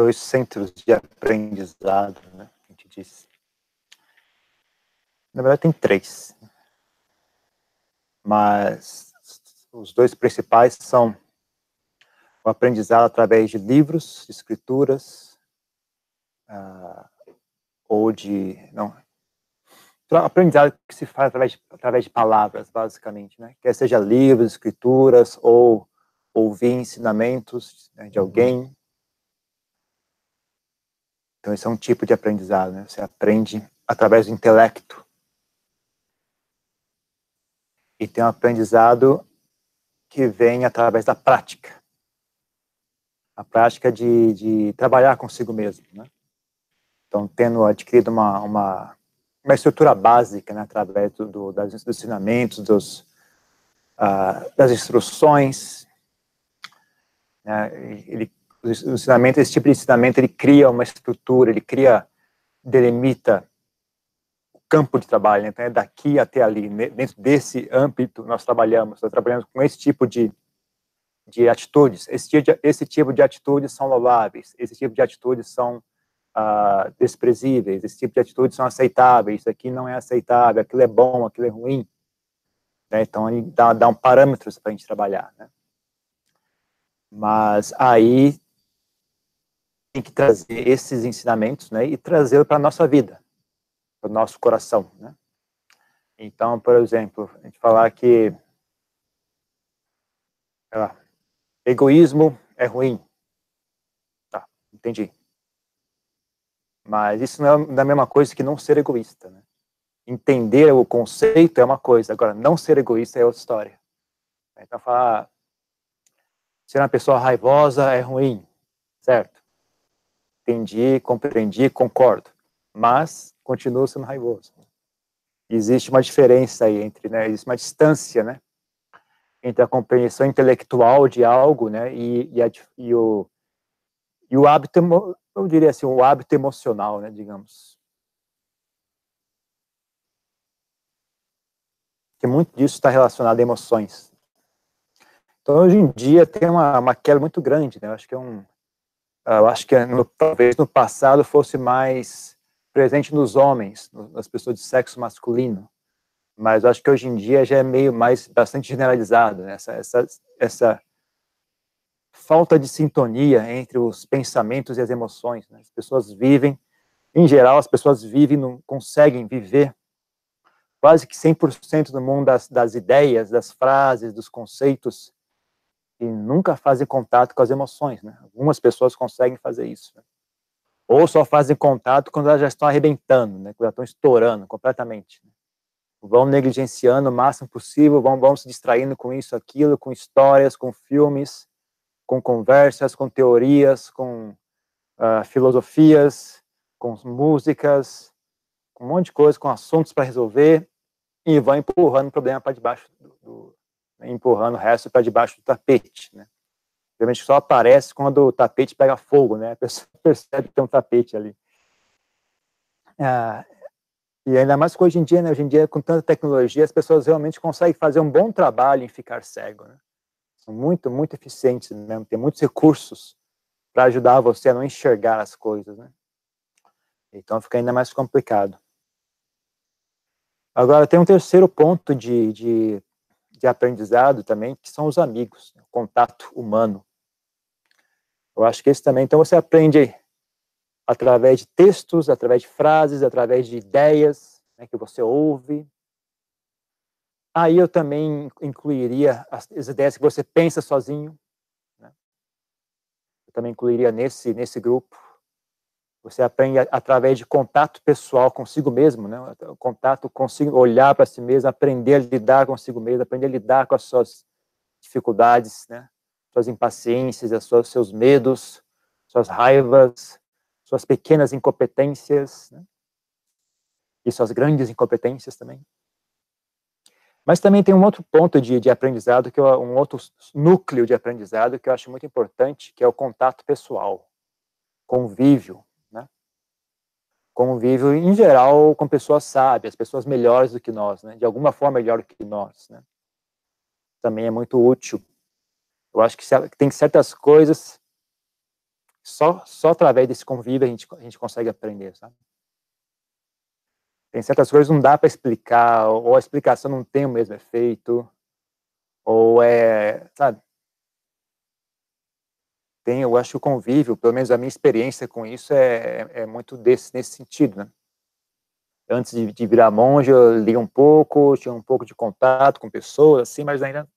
dois centros de aprendizado, né? A gente disse. Na verdade, tem três. Mas os dois principais são o aprendizado através de livros, escrituras, uh, ou de. Não. Aprendizado que se faz através de, através de palavras, basicamente, né? Quer seja livros, escrituras, ou ouvir ensinamentos né, de alguém. Então, esse é um tipo de aprendizado, né? Você aprende através do intelecto. E tem um aprendizado que vem através da prática. A prática de, de trabalhar consigo mesmo, né? Então, tendo adquirido uma, uma, uma estrutura básica, né, através do, do, dos ensinamentos, dos, uh, das instruções, né, ele, o ensinamento, esse tipo de ensinamento, ele cria uma estrutura, ele cria, delimita o campo de trabalho, então é daqui até ali, dentro desse âmbito nós trabalhamos, nós trabalhamos com esse tipo de, de atitudes, esse tipo de, esse tipo de atitudes são louváveis, esse tipo de atitudes são uh, desprezíveis, esse tipo de atitudes são aceitáveis, isso aqui não é aceitável, aquilo é bom, aquilo é ruim. Né? Então, ele dá, dá um parâmetros para a gente trabalhar. Né? Mas aí tem que trazer esses ensinamentos né, e trazê-los para a nossa vida, para o nosso coração. Né? Então, por exemplo, a gente falar que lá, egoísmo é ruim. Tá, entendi. Mas isso não é a mesma coisa que não ser egoísta, né? Entender o conceito é uma coisa, agora não ser egoísta é outra história. Então falar ser uma pessoa raivosa é ruim, certo? Entendi, compreendi, concordo, mas continuo sendo raivoso. Existe uma diferença aí entre, né, existe uma distância, né, entre a compreensão intelectual de algo, né, e, e, a, e o, e o hábito eu diria assim, o hábito emocional, né, digamos. Que muito disso está relacionado a emoções. Então, hoje em dia, tem uma, uma queda muito grande, né? Eu acho que é um. Eu acho que no, talvez no passado fosse mais presente nos homens, nas pessoas de sexo masculino. Mas eu acho que hoje em dia já é meio mais, bastante generalizado, né? essa, essa, essa falta de sintonia entre os pensamentos e as emoções. Né? As pessoas vivem, em geral, as pessoas vivem, não conseguem viver quase que 100% do mundo das, das ideias, das frases, dos conceitos, e nunca fazem contato com as emoções. Né? Algumas pessoas conseguem fazer isso. Né? Ou só fazem contato quando elas já estão arrebentando, né? quando elas estão estourando completamente. Né? Vão negligenciando o máximo possível, vão, vão se distraindo com isso, aquilo, com histórias, com filmes, com conversas, com teorias, com uh, filosofias, com músicas, com um monte de coisa, com assuntos para resolver, e vão empurrando o problema para debaixo do, do empurrando o resto para debaixo do tapete, né? Realmente só aparece quando o tapete pega fogo, né? A pessoa percebe que tem um tapete ali. Ah, e ainda mais que hoje em dia, né? Hoje em dia, com tanta tecnologia, as pessoas realmente conseguem fazer um bom trabalho em ficar cego, né? são muito, muito eficientes mesmo, tem muitos recursos para ajudar você a não enxergar as coisas, né? Então fica ainda mais complicado. Agora, tem um terceiro ponto de, de, de aprendizado também, que são os amigos, né? o contato humano. Eu acho que esse também, então você aprende através de textos, através de frases, através de ideias né, que você ouve, Aí eu também incluiria as, ideias que você pensa sozinho. Né? Eu também incluiria nesse, nesse grupo. Você aprende através de contato pessoal consigo mesmo, né? O contato consigo, olhar para si mesmo, aprender a lidar consigo mesmo, aprender a lidar com as suas dificuldades, né? Suas impaciências, as suas, seus medos, suas raivas, suas pequenas incompetências, né? E suas grandes incompetências também. Mas também tem um outro ponto de, de aprendizado, que é um outro núcleo de aprendizado que eu acho muito importante, que é o contato pessoal, convívio? Convívio, em geral, com pessoas sábias, pessoas melhores do que nós, né? De alguma forma melhor do que nós, né? Também é muito útil. Eu acho que tem certas coisas Só, só através desse convívio a gente, a gente consegue aprender, sabe? Tem certas coisas que não dá para explicar, ou a explicação não tem o mesmo efeito, ou é, sabe? Tem, eu acho que o convívio, pelo menos a minha experiência com isso é, é muito desse, nesse sentido, né? Antes de, de virar monge, eu li um pouco, tinha um pouco de contato com pessoas, assim, mas ainda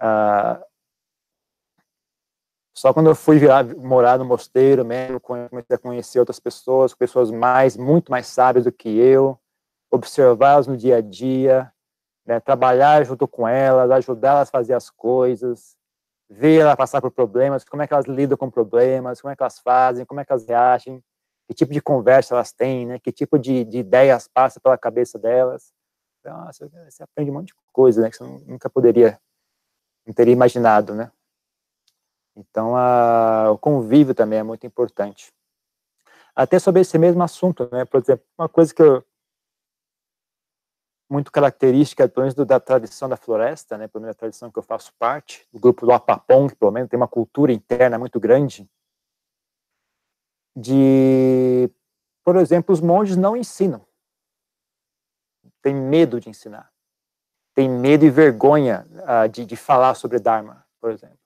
ah, só quando eu fui virar, morar no mosteiro mesmo, comecei a conhecer outras pessoas, pessoas mais, muito mais sábias do que eu, observá-las no dia a dia, né, trabalhar junto com elas, ajudá-las a fazer as coisas, ver elas passar por problemas, como é que elas lidam com problemas, como é que elas fazem, como é que elas reagem, que tipo de conversa elas têm, né, que tipo de, de ideias passa pela cabeça delas. Então, você, você aprende um monte de coisa, né, que você nunca poderia, não teria imaginado, né. Então, a, o convívio também é muito importante. Até sobre esse mesmo assunto, né? Por exemplo, uma coisa que eu, muito característica, pelo menos da tradição da floresta, né? Pelo menos da tradição que eu faço parte, do grupo do Apapong, pelo menos tem uma cultura interna muito grande, de, por exemplo, os monges não ensinam. Tem medo de ensinar. Tem medo e vergonha uh, de, de falar sobre Dharma, por exemplo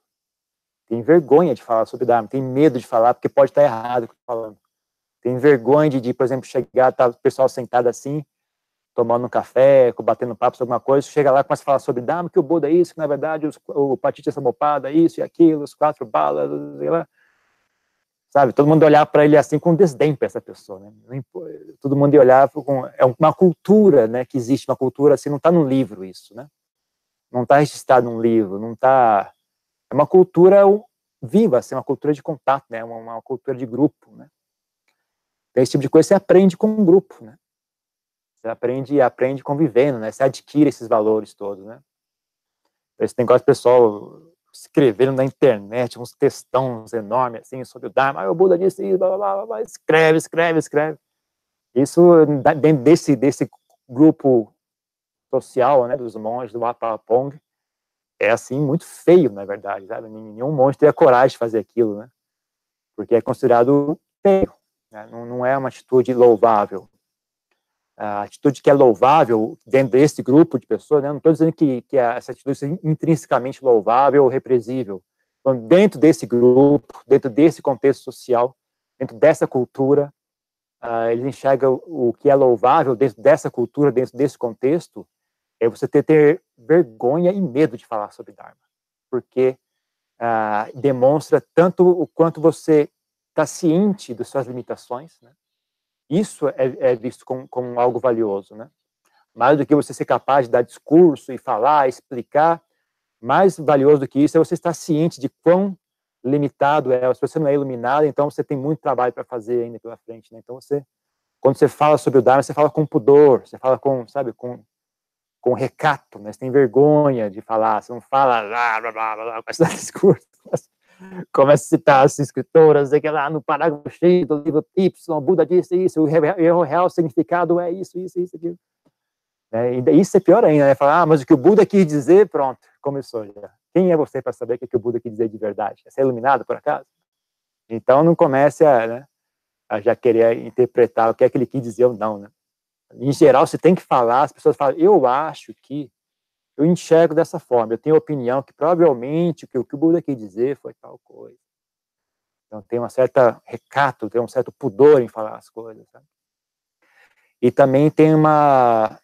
tem vergonha de falar sobre Dharma, tem medo de falar porque pode estar errado o que falando. Tem vergonha de, de, por exemplo, chegar, tá o pessoal sentado assim, tomando um café, batendo papo sobre alguma coisa, chega lá começa a falar sobre Dharma, que o Buda é isso, que na verdade os, o Samuppada é isso e aquilo, os quatro balas, sei lá. Sabe, todo mundo olhar para ele assim com desdém para essa pessoa, né? Todo mundo olhar com é uma cultura, né, que existe, uma cultura assim, não está no livro isso, né? Não está registrado num livro, não está é uma cultura viva, assim, uma cultura de contato, né? Uma, uma cultura de grupo, né? Então, esse tipo de coisa você aprende com um grupo, né? Você aprende aprende convivendo, né? Você adquire esses valores todos, né? Esse negócio pessoal escrevendo na internet uns textões enormes assim sobre o Dharma, ah, o Buda disse isso, blá, blá, blá, blá, escreve, escreve, escreve. Isso dentro desse desse grupo social, né, dos monges do Apapong, é assim muito feio, na verdade, sabe? Nenhum monge teria coragem de fazer aquilo, né? Porque é considerado feio, né? não, não é uma atitude louvável. A atitude que é louvável dentro desse grupo de pessoas, né? não estou dizendo que, que essa atitude seja intrinsecamente louvável ou represível. Então, dentro desse grupo, dentro desse contexto social, dentro dessa cultura, uh, eles enxergam o que é louvável dentro dessa cultura, dentro desse contexto, é você ter, ter vergonha e medo de falar sobre Dharma, porque ah, demonstra tanto o quanto você está ciente das suas limitações, né? Isso é, é visto como, algo valioso, né? Mais do que você ser capaz de dar discurso e falar, explicar, mais valioso do que isso é você estar ciente de quão limitado é. Se você não é iluminado, então você tem muito trabalho para fazer ainda pela frente, né? Então você, quando você fala sobre o Dharma, você fala com pudor, você fala com, sabe, com com recato, né? Você tem vergonha de falar, você não fala blá, blá, blá, blá, dar discurso, começa a citar as escritoras, que lá no parágrafo cheio do livro Y, o Buda disse isso, o real, o real significado é isso, isso, isso, aquilo. É, isso é pior ainda, né? Falar, ah, mas o que o Buda quis dizer, pronto, começou já. Quem é você para saber o que o Buda quis dizer de verdade? É ser iluminado, por acaso? Então não comece a, né, a já querer interpretar o que é que ele quis dizer ou não, né? Em geral, você tem que falar, as pessoas falam, eu acho que, eu enxergo dessa forma, eu tenho opinião que provavelmente o que, o Buda quis dizer foi tal coisa. Então tem uma certa recato, tem um certo pudor em falar as coisas. E também tem uma,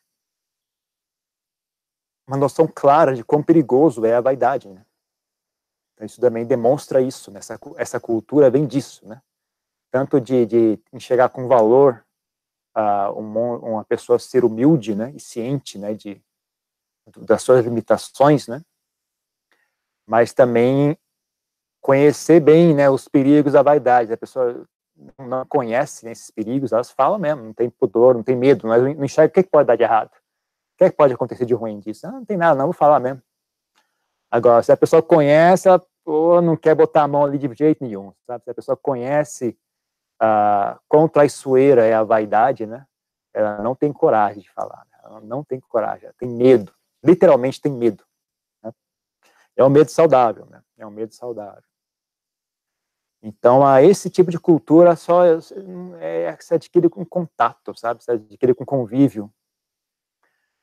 uma noção clara de quão perigoso é a vaidade. Né? Então, isso também demonstra isso, né? essa, essa cultura vem disso, né? tanto de, de enxergar com valor uh, uma, uma, pessoa ser humilde, né, e ciente, né, de das suas limitações, né, mas também conhecer bem, né, os perigos da vaidade. A pessoa não conhece né, esses perigos, elas falam mesmo, não tem pudor, não tem medo, mas não enxerga o que, pode dar de errado, o que, pode acontecer de ruim disso. Ah, não tem nada, não vou falar mesmo. Agora, se a pessoa conhece, ela não quer botar a mão ali de jeito nenhum, sabe? Se a pessoa conhece ah, quão traiçoeira é a vaidade, né? Ela não tem coragem de falar, né? ela não tem coragem, ela tem medo, literalmente tem medo. Né? É um medo saudável, né? É um medo saudável. Então, a esse tipo de cultura só é, é, se adquire com contato, sabe? Se adquire com convívio.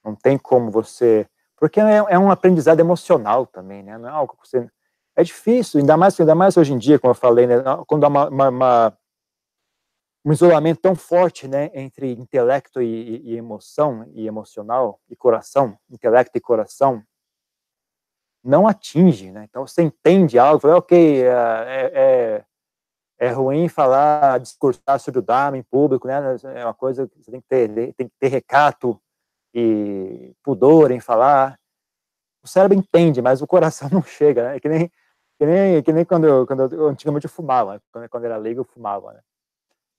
Não tem como você... Porque é, é, um aprendizado emocional também, né? Não é algo que você... É difícil, ainda mais, ainda mais hoje em dia, como eu falei, né? Quando há uma, uma, uma um isolamento tão forte, né, entre intelecto e, e, emoção, e emocional, e coração, intelecto e coração, não atinge, né? Então você entende algo, fala, ok, é, é, é, ruim falar, discursar sobre o Dharma em público, né? É uma coisa que você tem que ter, tem que ter recato e pudor em falar. O cérebro entende, mas o coração não chega, né? É que nem, que nem, que nem quando, eu, quando eu, antigamente eu fumava, quando, quando era leigo eu fumava, né?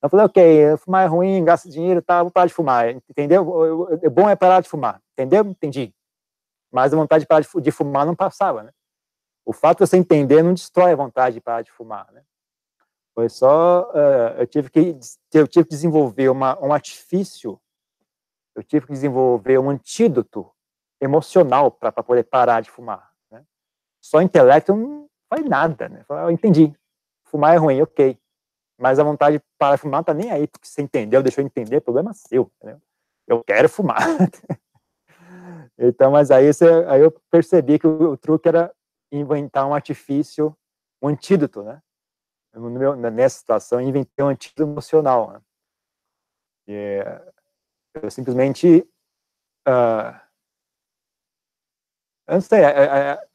Eu falei, ok, fumar é ruim, gasta dinheiro, tá, vou parar de fumar, entendeu? O bom é parar de fumar, entendeu? Entendi. Mas a vontade de parar de fumar não passava, né? O fato de você entender não destrói a vontade de parar de fumar, né? Foi só, uh, eu tive que eu tive que desenvolver uma, um artifício, eu tive que desenvolver um antídoto emocional para poder parar de fumar, né? Só intelecto não faz nada, né? Eu entendi, fumar é ruim, ok mas a vontade para fumar tá nem aí, porque você entendeu, deixou entender, problema seu, entendeu? Eu quero fumar. então, mas aí, você, aí eu percebi que o, o, truque era inventar um artifício, um antídoto, né? Meu, nessa situação, eu inventei um antídoto emocional, né? E, eu simplesmente uh, eu não sei, é, é, é,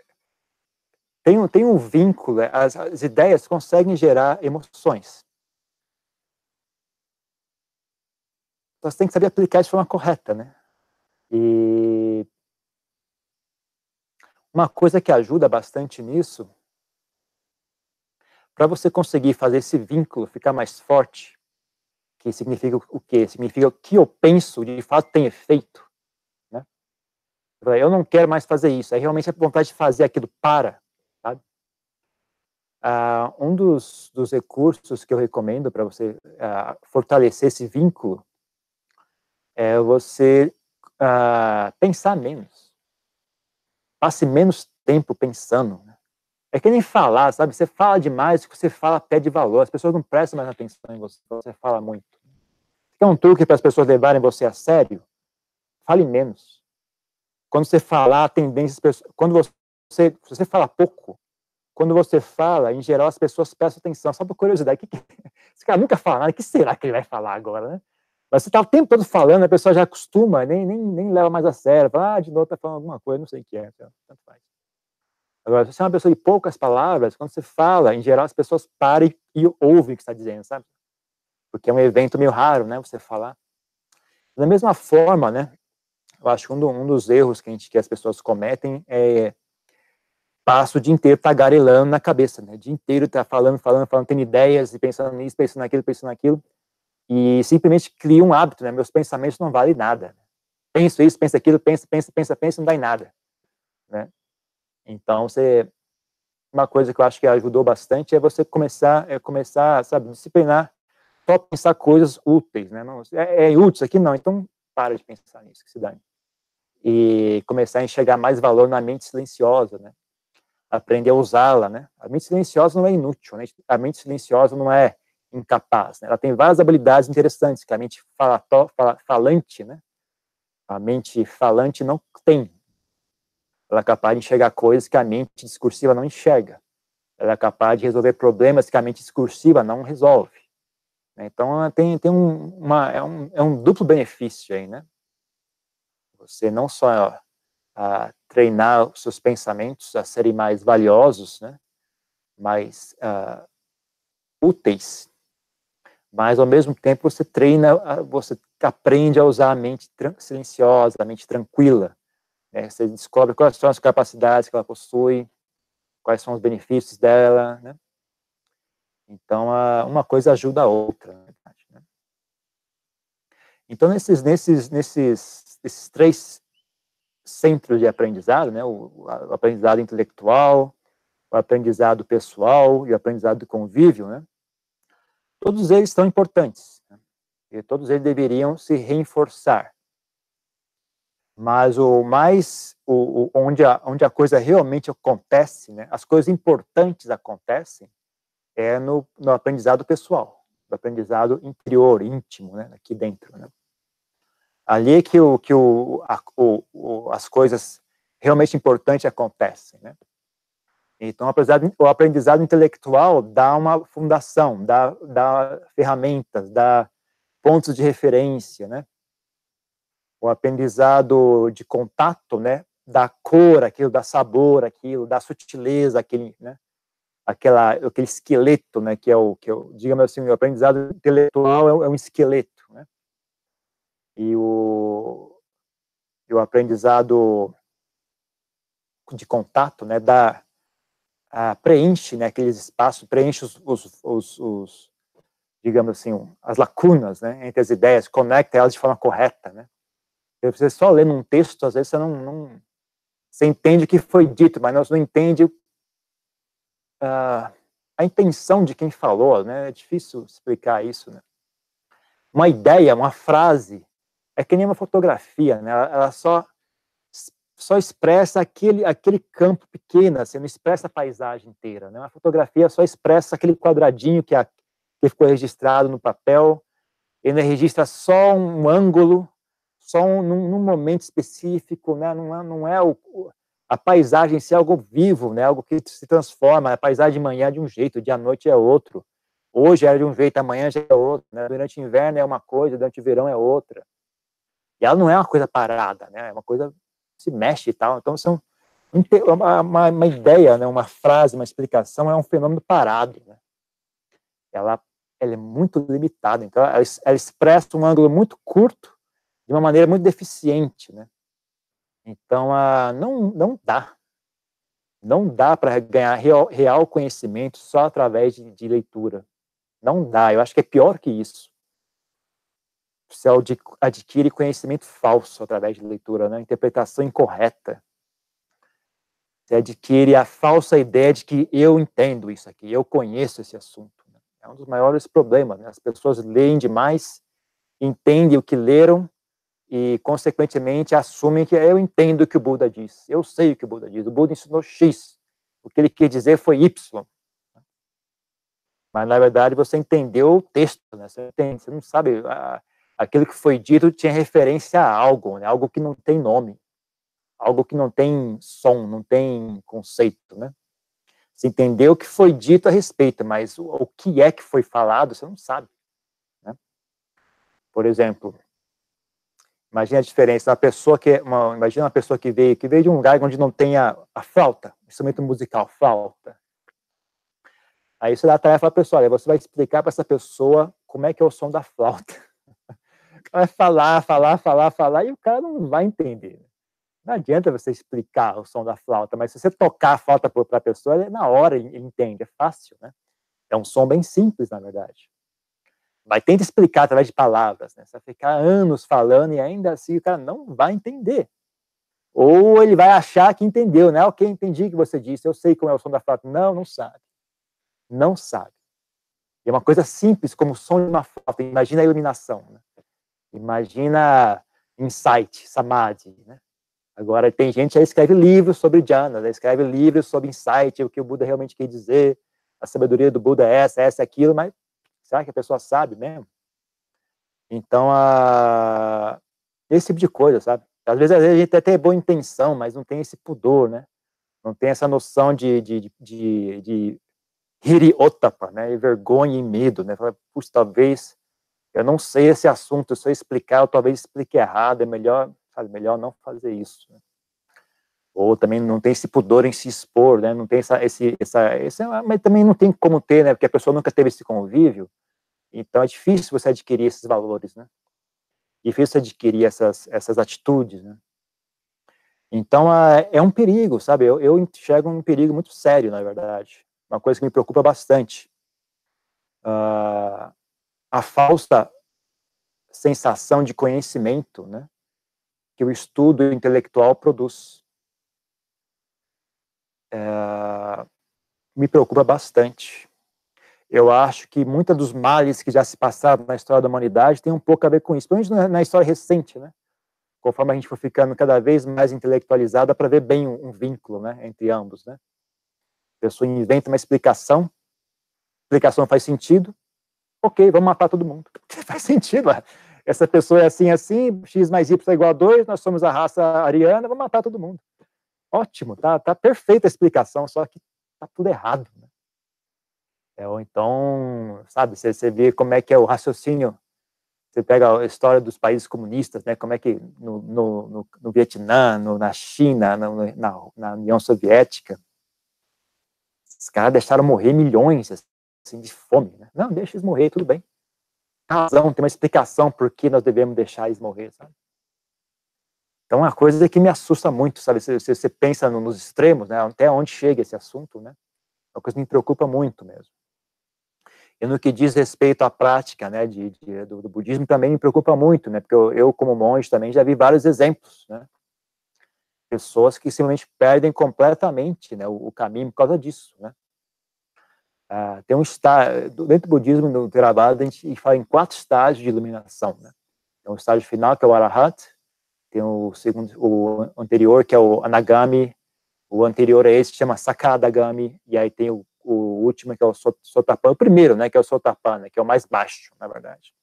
tem, um, tem um vínculo, as, as ideias conseguem gerar emoções. Então, você tem que saber aplicar de forma correta, né? E uma coisa que ajuda bastante nisso, para você conseguir fazer esse vínculo ficar mais forte, que significa o quê? Significa o que eu penso de fato tem efeito. Né? Eu não quero mais fazer isso. Aí realmente a vontade de fazer aquilo para. Sabe? Ah, um dos, dos recursos que eu recomendo para você ah, fortalecer esse vínculo é você uh, pensar menos. Passe menos tempo pensando. Né? É que nem falar, sabe? Você fala demais, o que você fala pede valor. As pessoas não prestam mais atenção em você, você fala muito. Quer um truque para as pessoas levarem você a sério? Fale menos. Quando você falar, a tendência, quando você, você fala pouco, quando você fala, em geral, as pessoas prestam atenção, só por curiosidade. Que que, esse cara nunca fala nada, o que será que ele vai falar agora, né? Mas você está o tempo todo falando, a pessoa já acostuma, nem, nem, nem leva mais a sério. Fala, ah, de novo está falando alguma coisa, não sei o que é. Então, tanto faz. Agora, se você é uma pessoa de poucas palavras, quando você fala, em geral, as pessoas param e ouvem o que está dizendo, sabe? Porque é um evento meio raro, né, você falar. Da mesma forma, né, eu acho que um, do, um dos erros que, a gente, que as pessoas cometem é passo o dia inteiro tagarelando na cabeça, né? O dia inteiro tá falando, falando, falando, tendo ideias e pensando nisso, pensando naquilo, pensando naquilo e simplesmente cria um hábito, né? Meus pensamentos não valem nada. Penso isso, penso aquilo, penso, penso, penso, penso, não dá em nada, né? Então, você uma coisa que eu acho que ajudou bastante é você começar, é começar, sabe, disciplinar, só pensar coisas úteis, né? Não, é, é útil isso aqui não, então para de pensar nisso, que se dane. E começar a enxergar mais valor na mente silenciosa, né? Aprender a usá-la, né? A mente silenciosa não é inútil, né? A mente silenciosa não é incapaz. Né? Ela tem várias habilidades interessantes que a mente fala, falante, né? A mente falante não tem. Ela é capaz de enxergar coisas que a mente discursiva não enxerga. Ela é capaz de resolver problemas que a mente discursiva não resolve. Né? Então, tem, tem um, uma, é, um, é um duplo benefício aí, né? Você não só a, treinar os seus pensamentos a serem mais valiosos, né? mais uh, úteis mas ao mesmo tempo você treina, você aprende a usar a mente silenciosa, a mente tranquila. Né? Você descobre quais são as capacidades que ela possui, quais são os benefícios dela, né? Então, uma coisa ajuda a outra, né? Então, nesses, nesses, nesses, esses três centros de aprendizado, né? O, o aprendizado intelectual, o aprendizado pessoal e o aprendizado de convívio, né? Todos eles são importantes. Né? E todos eles deveriam se reforçar. Mas o mais, o, o, onde, a, onde a coisa realmente acontece, né? as coisas importantes acontecem, é no, no aprendizado pessoal, no aprendizado interior, íntimo, né, aqui dentro. Né? Ali é que, o, que o, a, o, as coisas realmente importantes acontecem. Né? Então, o aprendizado, intelectual dá uma fundação, dá, dá ferramentas, dá pontos de referência, né? O aprendizado de contato, né? Da cor, aquilo, da sabor, aquilo, da sutileza, aquele, né? Aquela, aquele esqueleto, né? Que é o, que é o digamos assim, o aprendizado intelectual é, é um esqueleto, né? E o, e o aprendizado de contato, né? Da, a, preenche, né? Aqueles espaços, preenche os, os, os, os digamos assim, as lacunas né, entre as ideias, conecta elas de forma correta. Né? Você só lendo um texto, às vezes você não, não você entende o que foi dito, mas não, entende uh, a intenção de quem falou. Né? É difícil explicar isso. Né? Uma ideia, uma frase, é que nem uma fotografia, né? ela, ela só só expressa aquele, aquele campo pequeno, você assim, não expressa a paisagem inteira. Né? Uma fotografia só expressa aquele quadradinho que é que ficou registrado no papel, ele registra só um ângulo, só um, num, num momento específico, né? não é, não é o, a paisagem em si é algo vivo, né? algo que se transforma, a paisagem de manhã é de um jeito, de à noite é outro, hoje é de um jeito, amanhã já é outro, né? durante o inverno é uma coisa, durante o verão é outra, e ela não é uma coisa parada, né? é uma coisa se mexe e tal, então são uma, uma, uma ideia, né? uma frase, uma explicação é um fenômeno parado, né? ela ela é muito limitada. Então, ela, ela, expressa um ângulo muito curto de uma maneira muito deficiente, né? Então, a, não, não dá. Não dá para ganhar real, real, conhecimento só através de, de, leitura. Não dá. Eu acho que é pior que isso. Você adquire conhecimento falso através de leitura, né? Interpretação incorreta. Você adquire a falsa ideia de que eu entendo isso aqui, eu conheço esse assunto. É um dos maiores problemas. Né? As pessoas leem demais, entendem o que leram e, consequentemente, assumem que eu entendo o que o Buda diz. Eu sei o que o Buda diz. O Buda ensinou X. O que ele quer dizer foi Y. Mas, na verdade, você entendeu o texto. Né? Você, entende, você não sabe. A, aquilo que foi dito tinha referência a algo, né? algo que não tem nome. Algo que não tem som, não tem conceito, né? Você entendeu o que foi dito a respeito, mas o, o que é que foi falado, você não sabe. Né? Por exemplo, imagine a diferença. Uma pessoa que, uma, imagina uma pessoa que veio, que veio de um lugar onde não tem a, a flauta, instrumento musical, flauta. Aí você dá a tarefa para a pessoa, olha, você vai explicar para essa pessoa como é que é o som da flauta. vai falar, falar, falar, falar, e o cara não vai entender. Não adianta você explicar o som da flauta, mas se você tocar a flauta para a pessoa, na hora ele entende, é fácil, né? É um som bem simples, na verdade. Mas tenta explicar através de palavras, né? Você vai ficar anos falando e ainda assim o cara não vai entender. Ou ele vai achar que entendeu, né? Ok, entendi o que você disse, eu sei como é o som da flauta. Não, não sabe. Não sabe. E é uma coisa simples, como o som de uma flauta. Imagina a iluminação, né? Imagina insight, samadhi, né? Agora, tem gente que escreve livros sobre jhana, né? escreve livros sobre insight, o que o Buda realmente quer dizer, a sabedoria do Buda é essa, essa, aquilo, mas será que a pessoa sabe mesmo? Então, a... esse tipo de coisa, sabe? Às vezes, às vezes a gente até tem boa intenção, mas não tem esse pudor, né? Não tem essa noção de, de, de, de hiri otapa, né? E vergonha e medo, né? Puxa, talvez eu não sei esse assunto, se eu explicar, eu talvez explique errado, é melhor sabe? Melhor não fazer isso. Né? Ou também não tem esse pudor em se expor, né? Não tem essa, esse, essa, esse, mas também não tem como ter, né? Porque a pessoa nunca teve esse convívio. Então é difícil você adquirir esses valores, né? Difícil adquirir essas, essas atitudes, né? Então é um perigo, sabe? Eu, eu enxergo um perigo muito sério, na verdade. Uma coisa que me preocupa bastante. Uh, a falsa sensação de conhecimento, né? que o estudo intelectual produz. É, me preocupa bastante. Eu acho que muitos dos males que já se passaram na história da humanidade tem um pouco a ver com isso, principalmente na história recente, né? Conforme a gente for ficando cada vez mais intelectualizada para ver bem um, um, vínculo, né, entre ambos, né? A pessoa inventa uma explicação explicação faz sentido, ok, vamos matar todo mundo. faz sentido, essa pessoa é assim, assim, x mais y é igual a 2, nós somos a raça ariana, vamos matar todo mundo. Ótimo, tá, tá perfeita a explicação, só que tá tudo errado. Né? É, ou então, sabe, você, você vê como é que é o raciocínio, você pega a história dos países comunistas, né, como é que no, no, no, no Vietnã, no, na China, no, na, na União Soviética, os caras deixaram morrer milhões, assim, de fome, né? Não, deixa eles morrer, tudo bem. Razão, tem uma explicação por que nós devemos deixar eles morrer, sabe? Então, é uma coisa que me assusta muito, sabe? Se, você pensa nos extremos, né? Até onde chega esse assunto, né? É uma coisa que me preocupa muito mesmo. E no que diz respeito à prática, né, de, de do, do, budismo também me preocupa muito, né? Porque eu, eu, como monge, também já vi vários exemplos, né? Pessoas que simplesmente perdem completamente, né, o, o caminho por causa disso, né? Ah, tem um estágio, dentro do budismo, no Theravada, a gente fala em quatro estágios de iluminação, né? Tem o estágio final, que é o Arahat, tem o segundo, o anterior, que é o Anagami, o anterior a esse chama Sakadagami, e aí tem o, o último, que é o Sotapana, o primeiro, né, que é o Sotapana, que é o mais baixo, na verdade.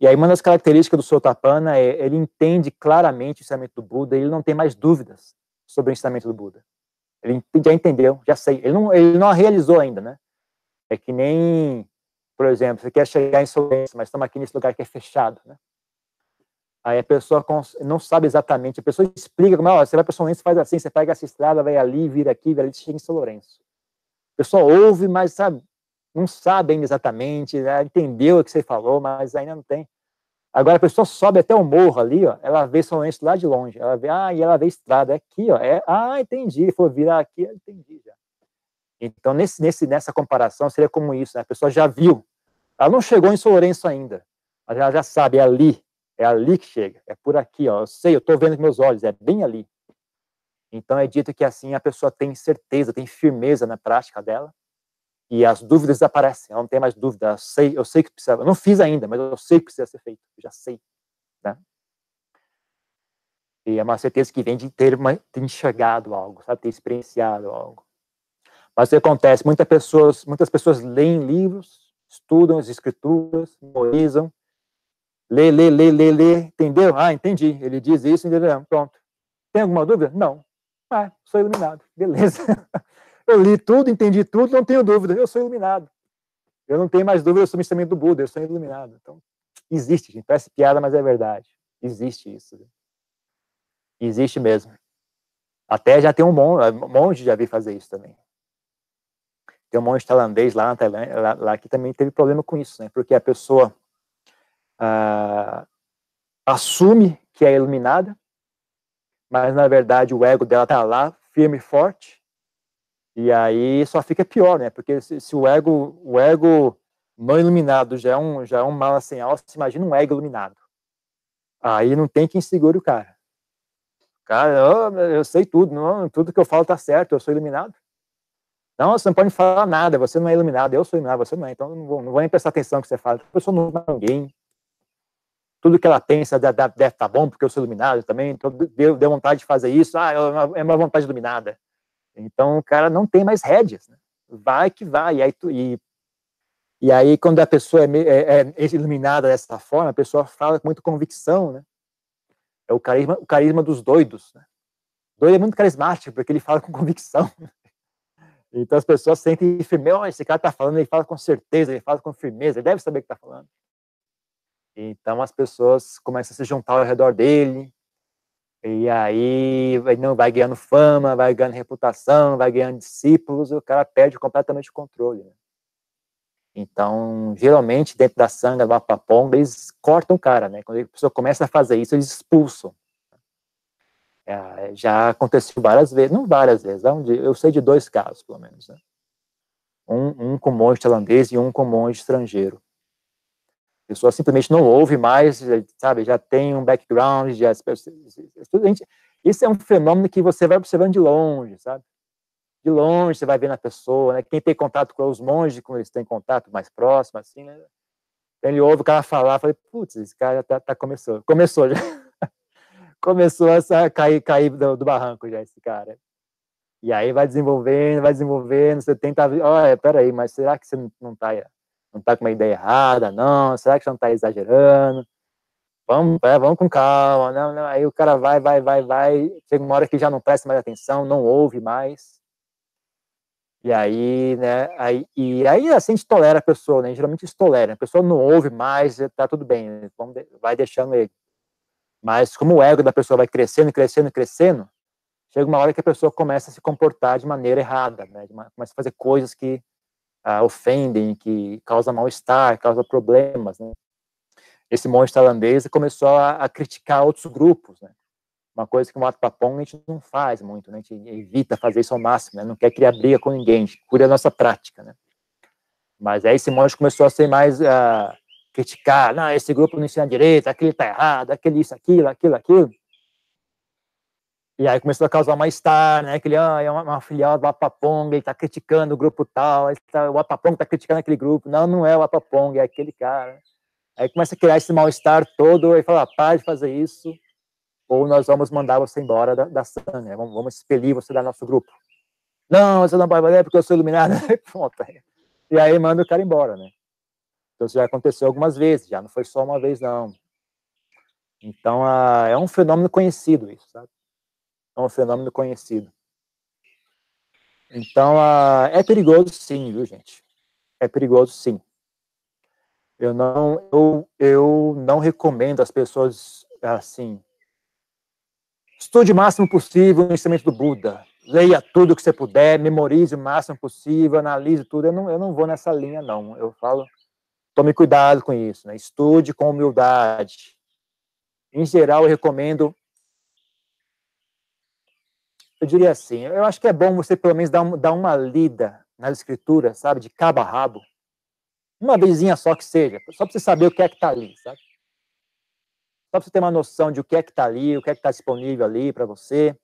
E aí uma das características do Sotapana é ele entende claramente o ensinamento do Buda, e ele não tem mais dúvidas sobre o ensinamento do Buda. Ele já entendeu, já sei. Ele não, ele não realizou ainda, né? É que nem, por exemplo, você quer chegar em Solense, mas estamos aqui nesse lugar que é fechado, né? Aí a pessoa não sabe exatamente, a pessoa explica como é, você vai para São Lourenço, faz assim, você pega essa estrada, vai ali, vira aqui, vira ali, chega em São Lourenço. A pessoa ouve, mas sabe, não sabe ainda exatamente, né? entendeu o que você falou, mas ainda não tem. Agora a pessoa sobe até o morro ali, ó, ela vê São Lourenço lá de longe, ela vê, ah, e ela vê estrada, é aqui, ó, é, ah, entendi, for virar aqui, entendi já. Então, nesse, nesse, nessa comparação, seria como isso, né? a pessoa já viu, ela não chegou em São Lourenço ainda, mas ela já sabe, é ali, é ali que chega, é por aqui, ó, eu sei, eu estou vendo com meus olhos, é bem ali. Então, é dito que assim a pessoa tem certeza, tem firmeza na prática dela, e as dúvidas desaparecem, ela não tem mais dúvida, eu sei, eu sei que precisa, eu não fiz ainda, mas eu sei que precisa ser feito, eu já sei, né? E é uma certeza que vem de ter, uma, ter enxergado algo, sabe, ter experienciado algo. Mas o que acontece, muitas pessoas, muitas pessoas leem livros, estudam as escrituras, memorizam, lê, lê, lê, lê, lê, entendeu? Ah, entendi, ele diz isso, entendeu? Pronto. Tem alguma dúvida? Não. Ah, sou iluminado, beleza. Eu li tudo, entendi tudo, não tenho dúvida. Eu sou iluminado. Eu não tenho mais dúvida sobre o ensinamento do Buda, eu sou iluminado. Então, existe, gente. Parece piada, mas é verdade. Existe isso. Existe mesmo. Até já tem um um monge já vi fazer isso também. Tem um monge tailandês lá na Tailândia, lá, lá que também teve problema com isso, né? Porque a pessoa ah, assume que é iluminada, mas na verdade o ego dela tá lá, firme e forte, e aí só fica pior, né? Porque se, se, o ego, o ego não iluminado já é um, já é um mal sem alça, imagina um ego iluminado. Aí não tem quem segure o cara. Cara, oh, eu sei tudo, não, tudo que eu falo tá certo, eu sou iluminado. Não, você não pode falar nada, você não é iluminado, eu sou iluminado, você não é, então não vou, não vou nem prestar atenção no que você fala. A pessoa não é ninguém. Tudo que ela pensa deve estar tá bom, porque eu sou iluminado também, então deu, deu vontade de fazer isso, ah, é uma vontade iluminada. Então o cara não tem mais rédeas, né? vai que vai. E aí, tu, e, e aí quando a pessoa é, é, é, iluminada dessa forma, a pessoa fala com muita convicção, né? É o carisma, o carisma dos doidos. Né? O doido é muito carismático, porque ele fala com convicção. Então as pessoas sentem firmeza, oh, esse cara está falando, ele fala com certeza, ele fala com firmeza, ele deve saber o que está falando. Então as pessoas começam a se juntar ao redor dele, e aí vai, não, vai ganhando fama, vai ganhando reputação, vai ganhando discípulos, o cara perde completamente o controle. Né? Então, geralmente, dentro da sanga, do Apapong, eles cortam o cara, né? Quando a pessoa começa a fazer isso, eles expulsam. É, já aconteceu várias vezes, não várias vezes, eu sei de dois casos, pelo menos, né? Um, um com monge tailandês e um com monge estrangeiro pessoa simplesmente não ouve mais, sabe, já tem um background, já, gente, isso é um fenômeno que você vai observando de longe, sabe? De longe você vai vendo a pessoa, né? Quem tem contato com os monges, como eles têm contato mais próximo, assim, né? Então, ele ouve o cara falar, falei, putz, esse cara já tá, tá começou, começou já. começou a cair, cair do, do, barranco já, esse cara. E aí vai desenvolvendo, vai desenvolvendo, você tenta, olha, peraí, mas será que você não está não tá com uma ideia errada, não? Será que você não está exagerando? Vamos, é, vamos com calma, não, não. Aí o cara vai, vai, vai, vai, chega uma hora que já não presta mais atenção, não ouve mais. E aí, né, aí, e aí assim a gente tolera a pessoa, né, geralmente gente tolera, a pessoa não ouve mais, tá tudo bem, né, vai deixando ele. Mas como o ego da pessoa vai crescendo, crescendo, crescendo, chega uma hora que a pessoa começa a se comportar de maneira errada, né? começa a fazer coisas que ah, ofendem, que causam mal-estar, causam problemas. Né? Esse monge tailandês começou a, a, criticar outros grupos, né? uma coisa que o Mato Papong a gente não faz muito, né? a gente evita fazer isso ao máximo, né? não quer criar briga com ninguém, a gente cura a nossa prática. Né? Mas aí esse monge começou a ser mais... Uh, criticar, não, esse grupo não ensina direito, aquele tá errado, aquele isso, aquilo, aquilo, aquilo. E aí começou a causar mal-estar, né? Aquele, ah, é uma, uma filial do Apapong, ele tá criticando o grupo tal, tá, o Apapong tá criticando aquele grupo. Não, não é o Apapong, é aquele cara. Aí começa a criar esse mal-estar todo e fala, ah, para de fazer isso, ou nós vamos mandar você embora da, da SAN, né? Vamos, vamos expelir você da nosso grupo. Não, você não pode fazer porque eu sou iluminado. Pronto. E aí manda o cara embora, né? Então, isso já aconteceu algumas vezes, já não foi só uma vez, não. Então, ah, é um fenômeno conhecido isso, sabe? É um fenômeno conhecido. Então, é perigoso sim, viu, gente? É perigoso sim. Eu não, eu, eu não recomendo as pessoas, assim, estude o máximo possível o ensinamento do Buda, leia tudo que você puder, memorize o máximo possível, analise tudo. Eu não, eu não vou nessa linha, não. Eu falo, Tome cuidado com isso, né? Estude com humildade. Em geral, eu recomendo. Eu diria assim, eu acho que é bom você pelo menos dar, dar uma lida nas escrituras, sabe, de cabo a rabo. Uma vezinha só que seja, só para você saber o que é que está ali, sabe? Só para você ter uma noção de o que é que está ali, o que é que está disponível ali para você.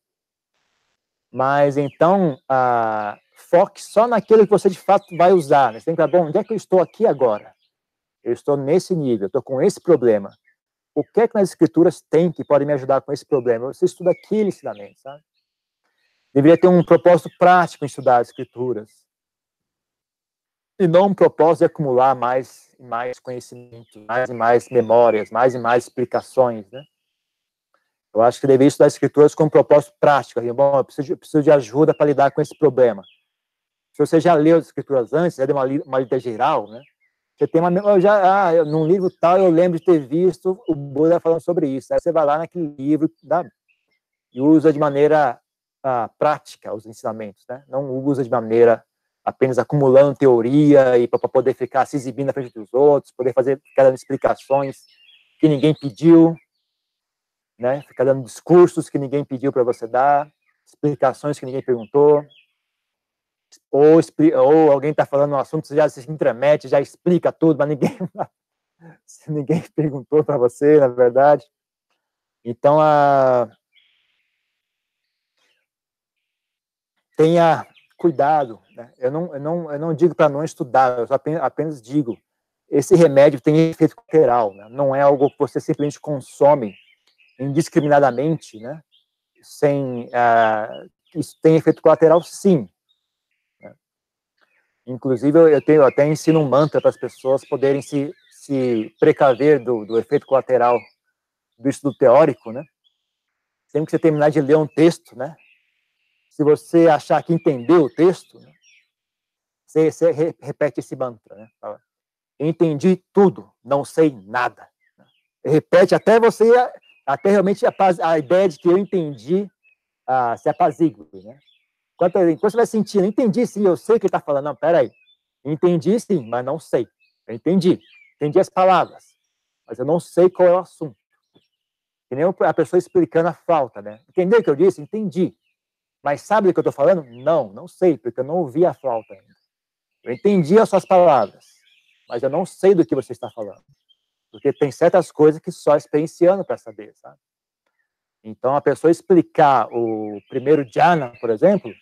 Mas então, ah, foque só naquilo que você de fato vai usar. Né? Você tem que falar, bom, onde é que eu estou aqui agora? eu estou nesse nível, estou com esse problema. O que é que nas escrituras tem que pode me ajudar com esse problema? Você estuda aquele ensinamento, sabe? Deveria ter um propósito prático em estudar as escrituras. E não um propósito de acumular mais e mais conhecimento, mais e mais memórias, mais e mais explicações, né? Eu acho que deveria estudar as escrituras com um propósito prático. Bom, eu preciso, eu preciso de ajuda para lidar com esse problema. Se você já leu as escrituras antes, já deu uma, uma lida geral, né? Você tem uma. Eu já, ah, num livro tal, eu lembro de ter visto o Buda falando sobre isso. Aí você vai lá naquele livro dá, e usa de maneira ah, prática os ensinamentos, né? Não usa de maneira apenas acumulando teoria e para poder ficar se exibindo na frente dos outros, poder fazer ficar dando explicações que ninguém pediu, né? Ficar dando discursos que ninguém pediu para você dar, explicações que ninguém perguntou ou, ou alguém está falando um assunto, você já se intromete, já explica tudo, mas ninguém, ninguém perguntou para você, na verdade. Então, a, tenha cuidado. Né? Eu, não, eu, não, eu não digo para não estudar, eu apenas, apenas, digo, esse remédio tem efeito colateral, né? não é algo que você simplesmente consome indiscriminadamente, né? sem, uh, isso tem efeito colateral, sim, Inclusive, eu, tenho, eu até ensino um mantra para as pessoas poderem se, se precaver do, do efeito colateral do estudo teórico, né? Sempre que você terminar de ler um texto, né? Se você achar que entendeu o texto, né? você, você repete esse mantra, né? Fala, entendi tudo, não sei nada. Repete até você, até realmente a, a ideia de que eu entendi se apazigue, né? Enquanto, enquanto você vai sentindo, entendi sim, eu sei o que ele está falando. Não, peraí. Entendi sim, mas não sei. Eu entendi. Entendi as palavras, mas eu não sei qual é o assunto. Que nem a pessoa explicando a flauta, né? Entendeu o que eu disse? Entendi. Mas sabe do que eu estou falando? Não, não sei, porque eu não ouvi a flauta ainda. Eu entendi as suas palavras, mas eu não sei do que você está falando. Porque tem certas coisas que só experienciando para saber, sabe? Então, a pessoa explicar o primeiro jhana, por exemplo,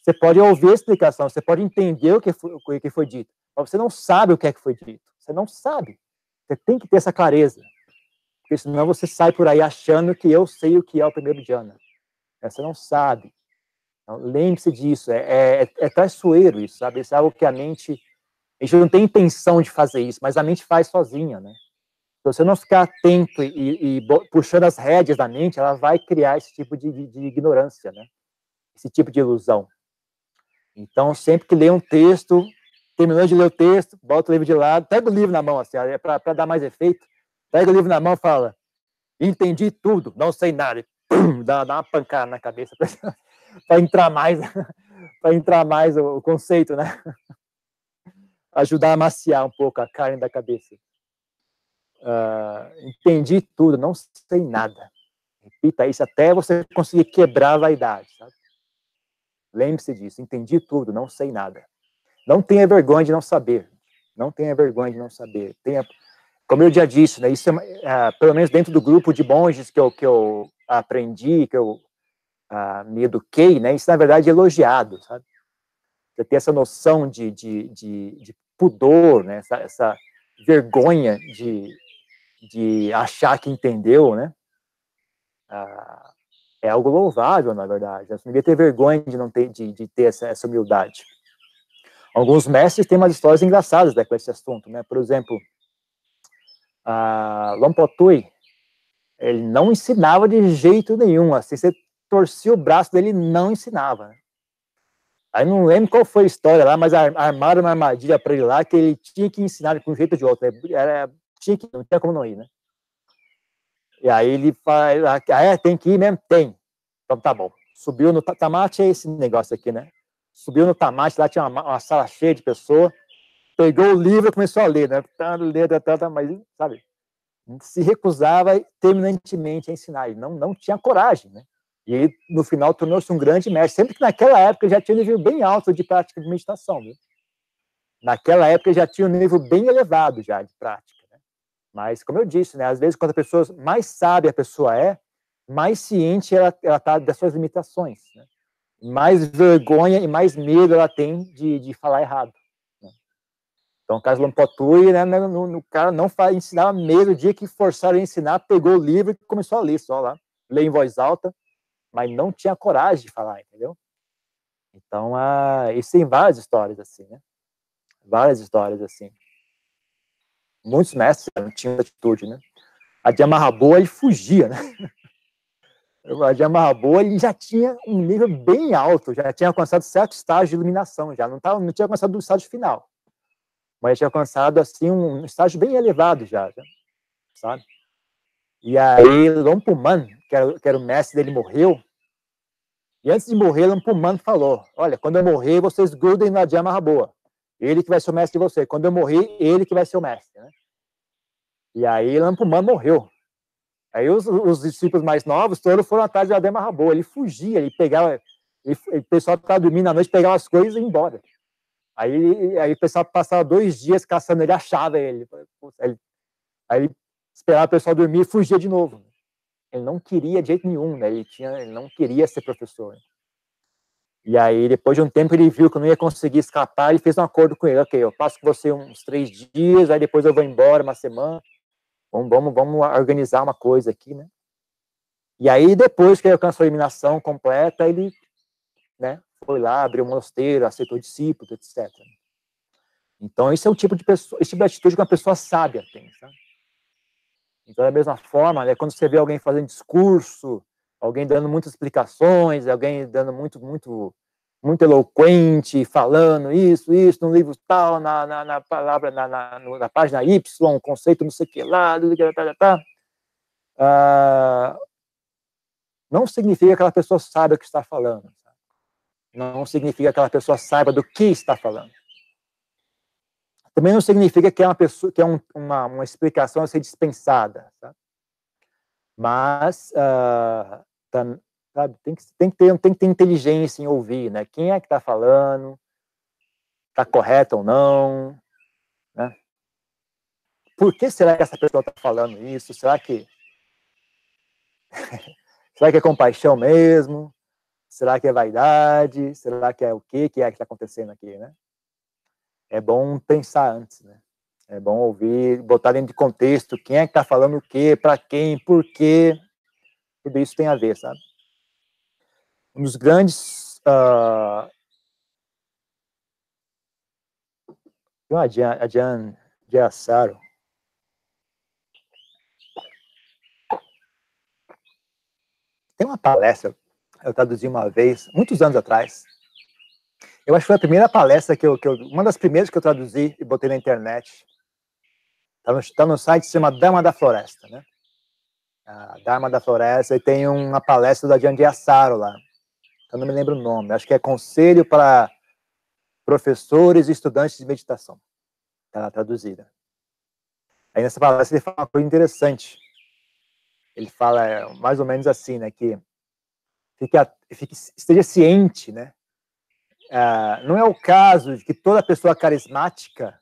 você pode ouvir a explicação, você pode entender o que foi, o que foi dito, mas você não sabe o que é que foi dito. Você não sabe. Você tem que ter essa clareza. Porque senão você sai por aí achando que eu sei o que é o primeiro jhana. Você não sabe. Então, lembre-se disso, é, é, é traiçoeiro isso, sabe? Isso é algo que a mente, a gente não tem intenção de fazer isso, mas a mente faz sozinha, né? Se você não ficar atento e, e, puxando as rédeas da mente, ela vai criar esse tipo de, de, de ignorância, né? Esse tipo de ilusão. Então, sempre que lê um texto, terminou de ler o texto, bota o livro de lado, pega o livro na mão, assim, é para dar mais efeito. Pega o livro na mão e fala: Entendi tudo, não sei nada. Pum, dá, dá uma pancada na cabeça para entrar mais, para entrar mais o, conceito, né? Ajudar a maciar um pouco a carne da cabeça. Uh, entendi tudo, não sei nada. Repita isso até você conseguir quebrar a vaidade? Lembre-se disso, entendi tudo, não sei nada. Não tenha vergonha de não saber. Não tenha vergonha de não saber. Tenha, como eu já disse, né, isso é, é, pelo menos dentro do grupo de monges que eu, que eu aprendi, que eu me eduquei, né, isso na verdade é elogiado, sabe? Você ter essa noção de, de, de, de pudor, né, essa, essa vergonha de, de achar que entendeu, né? Uh, é algo louvável, na verdade. Você não devia ter vergonha de não ter, de, de ter essa, essa humildade. Alguns mestres têm umas histórias engraçadas né, com esse assunto, né? Por exemplo, a Lompotui, ele não ensinava de jeito nenhum. Assim, você torcia o braço dele, não ensinava. Né? Aí não lembro qual foi a história lá, mas armaram uma armadilha para ele lá que ele tinha que ensinar de um jeito ou de outro. Né? Era, tinha que, não tinha como não ir, né? E aí ele fala, ah, é, tem que ir mesmo? Tem. Então tá bom. Subiu no Tamate, é esse negócio aqui, né? Subiu no Tamate, lá tinha uma, uma sala cheia de pessoas, pegou o livro e começou a ler, né? Ler, tá, mas, sabe, se recusava terminantemente a ensinar, ele não, não tinha coragem, né? E no final, tornou-se um grande mestre, sempre que naquela época já tinha um nível bem alto de prática de meditação, viu? Naquela época já tinha um nível bem elevado já de prática. Mas, como eu disse, né, às vezes, quando a pessoa mais sábia a pessoa é, mais ciente ela está das suas limitações. Né? Mais vergonha e mais medo ela tem de, de falar errado. Né? Então, o caso Lampotui, né, no, no, cara não ensinava mesmo, o dia que forçaram a ensinar, pegou o livro e começou a ler só lá, ler em voz alta, mas não tinha coragem de falar, entendeu? Então, ah, isso tem várias histórias assim, né? Várias histórias assim muitos mestres não tinham atitude, né? A de Amarraboa, ele fugia, né? A de Amarraboa, ele já tinha um nível bem alto, já tinha alcançado certo estágio de iluminação, já não, tava, não tinha alcançado o estágio final, mas tinha alcançado, assim, um estágio bem elevado já, já sabe? E aí, Lompuman, que era, que era o mestre dele, morreu, e antes de morrer, Lampuman falou: Olha, quando eu morrer, vocês grudem na Dhyama Boa. Ele que vai ser o mestre de você. Quando eu morrer, ele que vai ser o mestre. Né? E aí Lampumã morreu. Aí os, os, discípulos mais novos todos foram atrás de Adema Rabô. Ele fugia, ele pegava. Ele, o pessoal estava dormindo à noite, pegava as coisas e ia embora. Aí, aí o pessoal passava dois dias caçando ele, achava ele. aí ele esperava o pessoal dormir e fugia de novo. Ele não queria de jeito nenhum, né? ele, tinha, ele não queria ser professor. E aí, depois de um tempo, ele viu que eu não ia conseguir escapar, ele fez um acordo com ele. Ok, eu passo com você uns três dias, aí depois eu vou embora uma semana. Vamos, vamos, vamos organizar uma coisa aqui, né? E aí, depois que ele alcançou a eliminação completa, ele né, foi lá, abriu um mosteiro, aceitou discípulos, etc. Então, esse é o tipo de pessoa, esse tipo de atitude que uma pessoa sábia tem, sabe? Então, da mesma forma, né, quando você vê alguém fazendo discurso, alguém dando muitas explicações, alguém dando muito, muito, muito eloquente, falando isso, isso, no livro tal, na, na, na palavra, na, na, na, página Y, conceito não sei o que lá, tá, tá, tá. Uh, não significa que aquela pessoa saiba o que está falando. Não significa que aquela pessoa saiba do que está falando. Também não significa que é uma pessoa que é um, uma, uma explicação a ser dispensada. Sabe? Mas uh, tá, sabe, tem, que, tem, que ter, tem que ter inteligência em ouvir, né? Quem é que está falando? Está correto ou não? Né? Por que será que essa pessoa está falando isso? Será que será que é compaixão mesmo? Será que é vaidade? Será que é o que que é que está acontecendo aqui, né? É bom pensar antes, né? É bom ouvir, botar dentro de contexto quem é que está falando o quê, para quem, por quê. Tudo isso tem a ver, sabe? Um dos grandes uh, a Jan, a tem uma palestra, eu traduzi uma vez, muitos anos atrás, eu acho que foi a primeira palestra que eu, que eu uma das primeiras que eu traduzi e botei na internet, está no, tá no site, se chama Dama da Floresta, né? A Dama da Floresta, e tem uma palestra da Jan Giassaro lá, eu não me lembro o nome, acho que é Conselho para Professores e Estudantes de Meditação. Está traduzida. Aí nessa palestra ele fala uma coisa interessante. Ele fala é, mais ou menos assim, né, que fique, fique, esteja ciente, né, uh, não é o caso de que toda pessoa carismática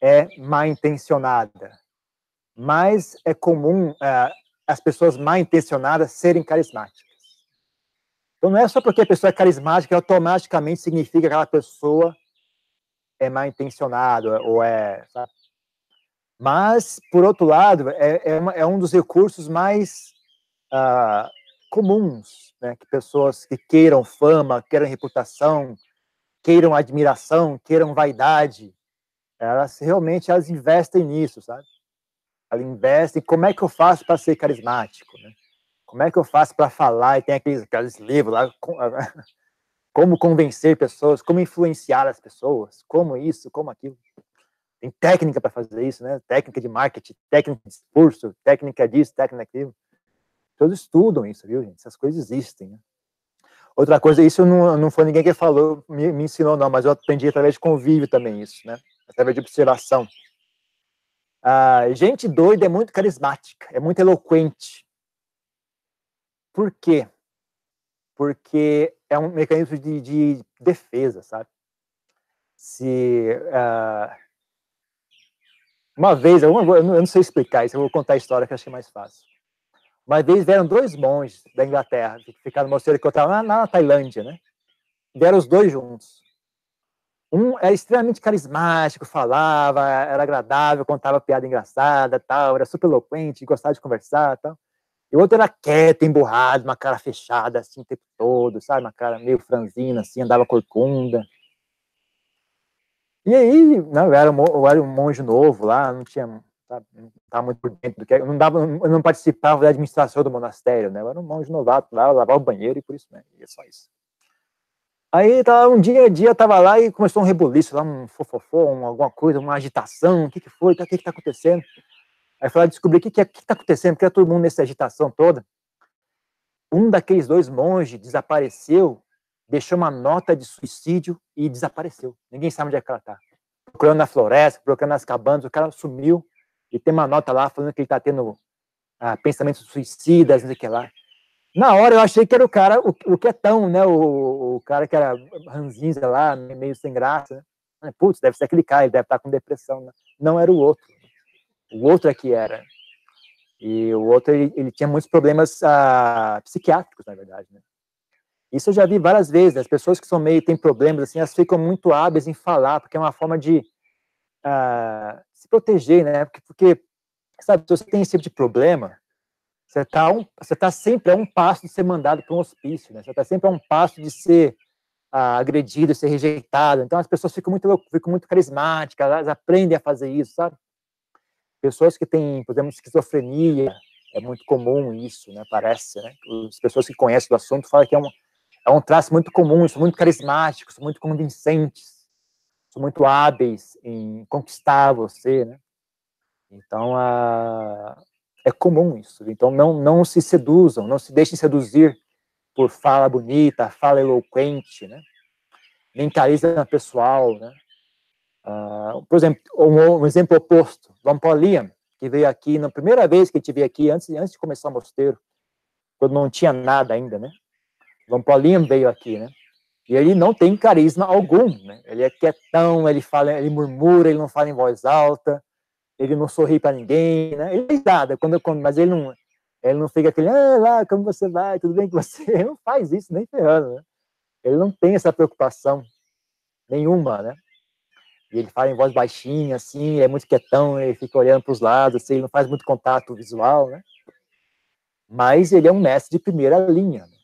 é mal intencionada, mas é comum uh, as pessoas mal intencionadas serem carismáticas. Então não é só porque a pessoa é carismática automaticamente significa que aquela pessoa é mal intencionada ou é. Sabe? Mas, por outro lado, é, é, uma, é um dos recursos mais uh, comuns, né? que pessoas que queiram fama, queiram reputação, queiram admiração, queiram vaidade, elas realmente elas investem nisso, sabe? Elas investem. Como é que eu faço para ser carismático? Né? Como é que eu faço para falar? E tem aqueles, aqueles livros lá, como convencer pessoas, como influenciar as pessoas, como isso, como aquilo. Tem técnica para fazer isso, né? Técnica de marketing, técnica de discurso, técnica disso, técnica daquilo. Todos estudam isso, viu, gente? Essas coisas existem, né? Outra coisa, isso não, não foi ninguém que falou, me, me ensinou, não, mas eu aprendi através de convívio também isso, né? Através de observação. A gente doida é muito carismática, é muito eloquente, por quê? Porque é um mecanismo de, de defesa, sabe? Se uh, uma vez, eu não, eu não sei explicar isso, eu vou contar a história que eu achei mais fácil. Uma vez vieram dois monges da Inglaterra, que ficaram no mosteiro que eu estava na Tailândia, né? Vieram os dois juntos. Um era extremamente carismático, falava, era agradável, contava piada engraçada, tal, era super eloquente, gostava de conversar, tal. E o outro era quieto, emburrado, uma cara fechada, assim, o tempo todo, sabe? Uma cara meio franzina, assim, andava corcunda. E aí, não, eu era, eu era um monge novo lá, não tinha, sabe, não estava muito por dentro do que, eu não, dava, eu não participava da administração do monastério, né? Eu era um monge novato lá, lavava o banheiro e por isso, né? E é só isso. Aí, tava, um dia, dia, eu tava lá e começou um rebuliço lá, um fofofó, um, alguma coisa, uma agitação, o que que foi, o que que tá acontecendo? Aí foi lá descobrir o que, que, é, que está acontecendo, porque é todo mundo nessa agitação toda. Um daqueles dois monges desapareceu, deixou uma nota de suicídio e desapareceu. Ninguém sabe onde é que ela está. Procurando na floresta, procurando nas cabanas, o cara sumiu e tem uma nota lá falando que ele está tendo ah, pensamentos suicidas, não sei o que lá. Na hora eu achei que era o cara, o, o quietão, né? O, o cara que era ranzinza lá, meio sem graça. Né? Putz, deve ser aquele cara, ele deve estar tá com depressão. Né? Não era o outro. O outro é que era. E o outro, ele, ele tinha muitos problemas ah, psiquiátricos, na verdade, né? Isso eu já vi várias vezes. As pessoas que são meio, têm problemas, assim, elas ficam muito hábeis em falar, porque é uma forma de se proteger, né? Porque, porque, sabe, se você tem esse tipo de problema, você está um, tá sempre a um passo de ser mandado para um hospício, né? Você está sempre a um passo de ser ah, agredido, ser rejeitado. Então as pessoas ficam muito, ficam muito carismáticas, elas aprendem a fazer isso, sabe? Pessoas que têm, por exemplo, esquizofrenia, é muito comum isso, né? Parece, né? As pessoas que conhecem do assunto falam que é um, é um traço muito comum, são muito carismáticos, são muito convincentes, são muito hábeis em conquistar você, né? Então, é comum isso. Então, não, não se seduzam, não se deixem seduzir por fala bonita, fala eloquente, né? Nem carisma pessoal, né? Uh, por exemplo, um, um, exemplo oposto, Van Paulian, que veio aqui, na primeira vez que a gente veio aqui, antes, antes de começar o mosteiro, quando não tinha nada ainda, né? Paulian veio aqui, né? E ele não tem carisma algum, né? Ele é quietão, ele fala, ele murmura, ele não fala em voz alta, ele não sorri para ninguém, né? Ele é nada, quando, quando, mas ele não, ele não fica aquele, ah, lá, como você vai, tudo bem com você? Ele não faz isso nem ferrando, né? Ele não tem essa preocupação nenhuma, né? E ele fala em voz baixinha, assim, é muito quietão, ele fica olhando para os lados, assim, ele não faz muito contato visual, né? Mas ele é um mestre de primeira linha. Né?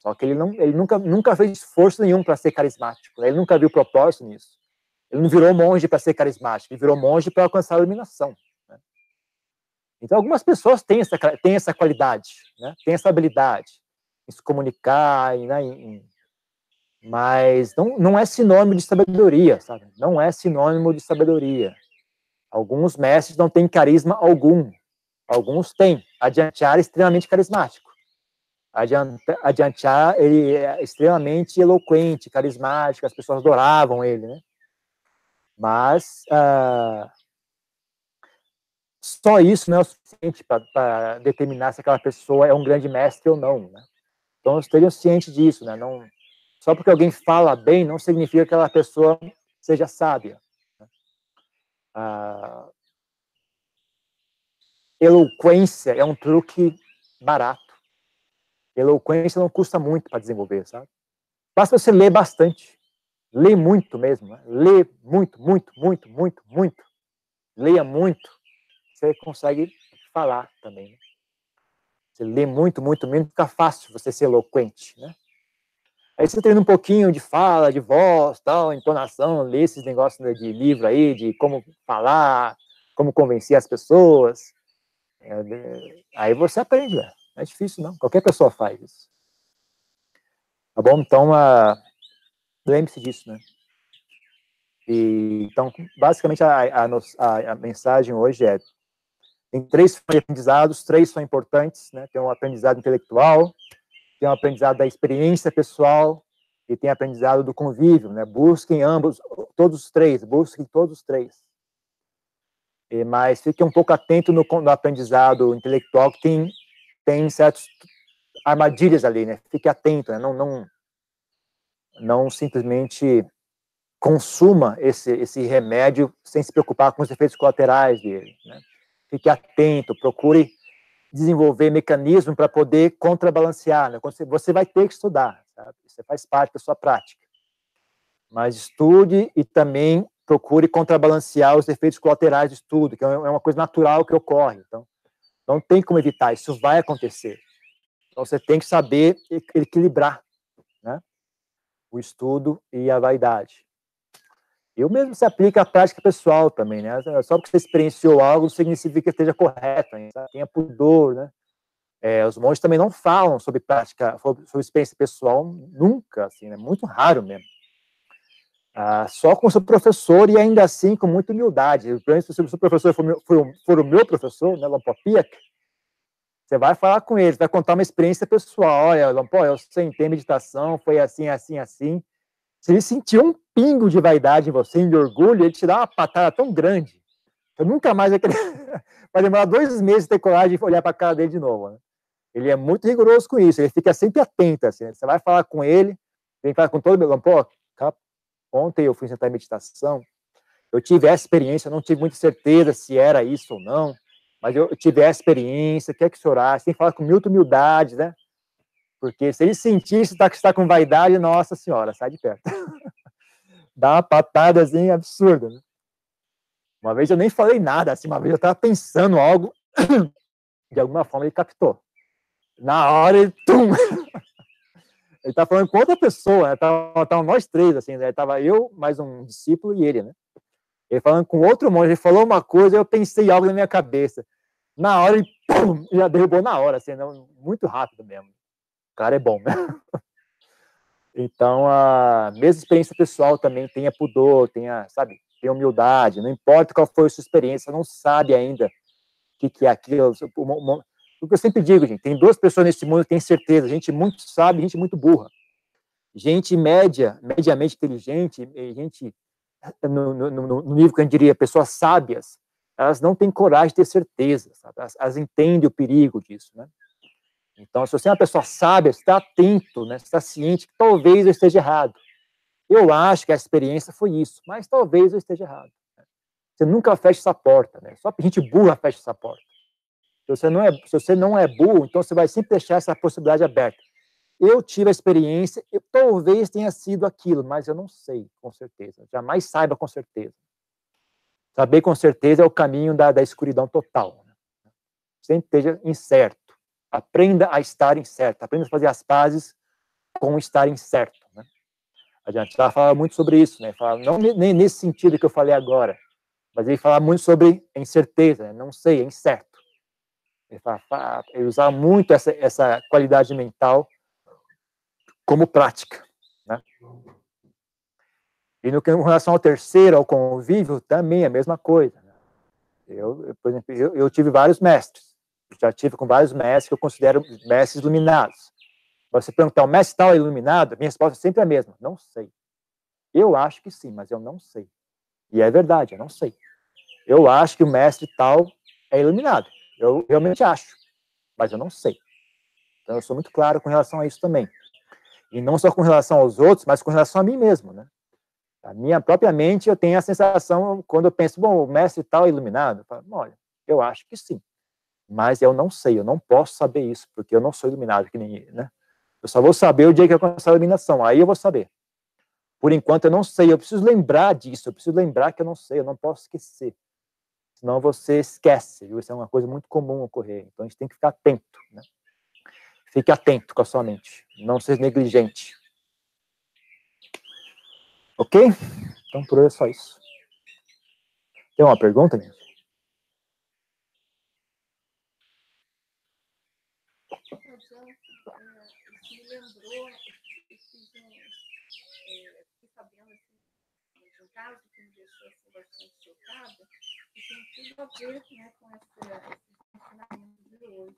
Só que ele, não, ele nunca, nunca fez esforço nenhum para ser carismático. Né? Ele nunca viu propósito nisso. Ele não virou monge para ser carismático, ele virou monge para alcançar a iluminação. Né? Então, algumas pessoas têm essa, têm essa qualidade, né? têm essa habilidade em se comunicar, né? em, mas não, não é sinônimo de sabedoria, sabe? Não é sinônimo de sabedoria. Alguns mestres não têm carisma algum. Alguns têm. Adiantar é extremamente carismático. Adiantar, ele é extremamente eloquente, carismático, as pessoas adoravam ele, né? Mas uh, só isso não é o suficiente para determinar se aquela pessoa é um grande mestre ou não, né? Então, estejam cientes disso, né? Não, só porque alguém fala bem, não significa que aquela pessoa seja sábia. Né? Ah, eloquência é um truque barato. Eloquência não custa muito para desenvolver, sabe? Basta você ler bastante. Ler muito mesmo. Né? Lê muito, muito, muito, muito, muito. Leia muito. Você consegue falar também. Né? Você lê muito, muito, muito, fica fácil você ser eloquente, né? Aí você treina um pouquinho de fala, de voz, tal, entonação, lê esses negócios de livro aí, de como falar, como convencer as pessoas. É, aí você aprende, né? Não é difícil, não. Qualquer pessoa faz isso. Tá bom? Então, uh, lembre-se disso, né? E, então, basicamente, a, a, a, a mensagem hoje é tem três aprendizados, três são importantes, né? Tem um aprendizado intelectual, tem o aprendizado da experiência pessoal e tem aprendizado do convívio, né? Busquem ambos, todos os três, busquem todos os três. E, mas fiquem um pouco atento no, no, aprendizado intelectual, que tem, tem certas armadilhas ali, né? Fique atento, né? Não, não, não simplesmente consuma esse, esse remédio sem se preocupar com os efeitos colaterais dele, né? Fique atento, procure desenvolver mecanismo para poder contrabalancear. Né? Você vai ter que estudar, sabe? Isso faz parte da sua prática. Mas estude e também procure contrabalancear os efeitos colaterais do estudo, que é, é uma coisa natural que ocorre. Então, não tem como evitar, isso vai acontecer. Então, você tem que saber equilibrar né? o estudo e a vaidade. E o mesmo se aplica à prática pessoal também, né? Só porque você experienciou algo não significa que esteja correto, hein? tenha pudor, né? É, os monges também não falam sobre prática, sobre, experiência pessoal nunca, assim, é né? muito raro mesmo. Ah, só com o seu professor e ainda assim com muita humildade. Se o seu professor for, meu, for, for o meu professor, né, você vai falar com ele, vai contar uma experiência pessoal. Olha, Lampó, eu sentei meditação, foi assim, assim, assim. Se ele sentiu um pingo de vaidade em você, de orgulho, ele te dá uma patada tão grande. Eu nunca mais vai querer. vai demorar dois meses ter coragem de olhar para a cara dele de novo. Né? Ele é muito rigoroso com isso, ele fica sempre atento. Assim, você vai falar com ele, vem falar com todo mundo. Pô, ontem eu fui sentar em meditação, eu tive essa experiência, não tive muita certeza se era isso ou não, mas eu tive essa experiência, quer que o senhor acha? Tem que falar com muita humildade, né? Porque se ele sentir que está com vaidade, nossa senhora, sai de perto. Dá uma patada assim absurda. Né? Uma vez eu nem falei nada, assim, uma vez eu estava pensando algo, de alguma forma ele captou. Na hora ele, tum! Ele estava falando com outra pessoa, né? tava, tava nós três, assim, né? Tava eu, mais um discípulo e ele, né? Ele falando com outro monge, ele falou uma coisa, eu pensei algo na minha cabeça. Na hora ele, pum, já derrubou na hora, assim, não, muito rápido mesmo cara é bom, né? Então, a mesma experiência pessoal também tenha pudor, tenha, sabe, tenha humildade, não importa qual foi a sua experiência, não sabe ainda o que, que é aquilo. O que eu sempre digo, gente, tem duas pessoas nesse mundo que têm certeza, gente muito sábia gente muito burra. Gente média, mediamente inteligente, gente no, no, no, nível que gente diria, pessoas sábias, elas não têm coragem de ter certeza, sabe? Elas, elas entendem o perigo disso, né? Então, se você é uma pessoa sábia, está atento, né? está ciente que talvez eu esteja errado. Eu acho que a experiência foi isso, mas talvez eu esteja errado. Né? Você nunca fecha essa porta, né? Só gente burra fecha essa porta. Você não é, se você não é burro, então você vai sempre deixar essa possibilidade aberta. Eu tive a experiência, eu, talvez tenha sido aquilo, mas eu não sei com certeza. Jamais saiba com certeza. Saber com certeza é o caminho da, da escuridão total. Né? Sempre esteja incerto. Aprenda a estar incerto, aprenda a fazer as pazes com estar incerto. Né? A gente já fala muito sobre isso, né? Não nem nesse sentido que eu falei agora, mas ele fala muito sobre incerteza, né? não sei, é incerto. Ele, fala, ele usa muito essa, essa qualidade mental como prática. Né? E no que em relação ao terceiro, ao convívio, também é a mesma coisa. Né? Eu, por exemplo, eu, eu, tive vários mestres, já tive com vários mestres que eu considero mestres iluminados. Você perguntar, o mestre tal é iluminado? Minha resposta é sempre a mesma, não sei. Eu acho que sim, mas eu não sei. E é verdade, eu não sei. Eu acho que o mestre tal é iluminado. Eu realmente acho, mas eu não sei. Então eu sou muito claro com relação a isso também. E não só com relação aos outros, mas com relação a mim mesmo, né? A minha própria mente, eu tenho a sensação, quando eu penso, bom, o mestre tal é iluminado, eu falo, olha, eu acho que sim, mas eu não sei, eu não posso saber isso, porque eu não sou iluminado que nem ele, né? Eu só vou saber o dia que eu alcançar a iluminação, aí eu vou saber. Por enquanto eu não sei, eu preciso lembrar disso, eu preciso lembrar que eu não sei, eu não posso esquecer. Senão você esquece, isso é uma coisa muito comum ocorrer. Então a gente tem que ficar atento, né? Fique atento com a sua mente, não seja negligente. Ok? Então, por hoje é só isso. Tem uma pergunta, gente? caso que assim, bastante chocada, e tem tudo a ver né, com essa, esse ensinamento de hoje.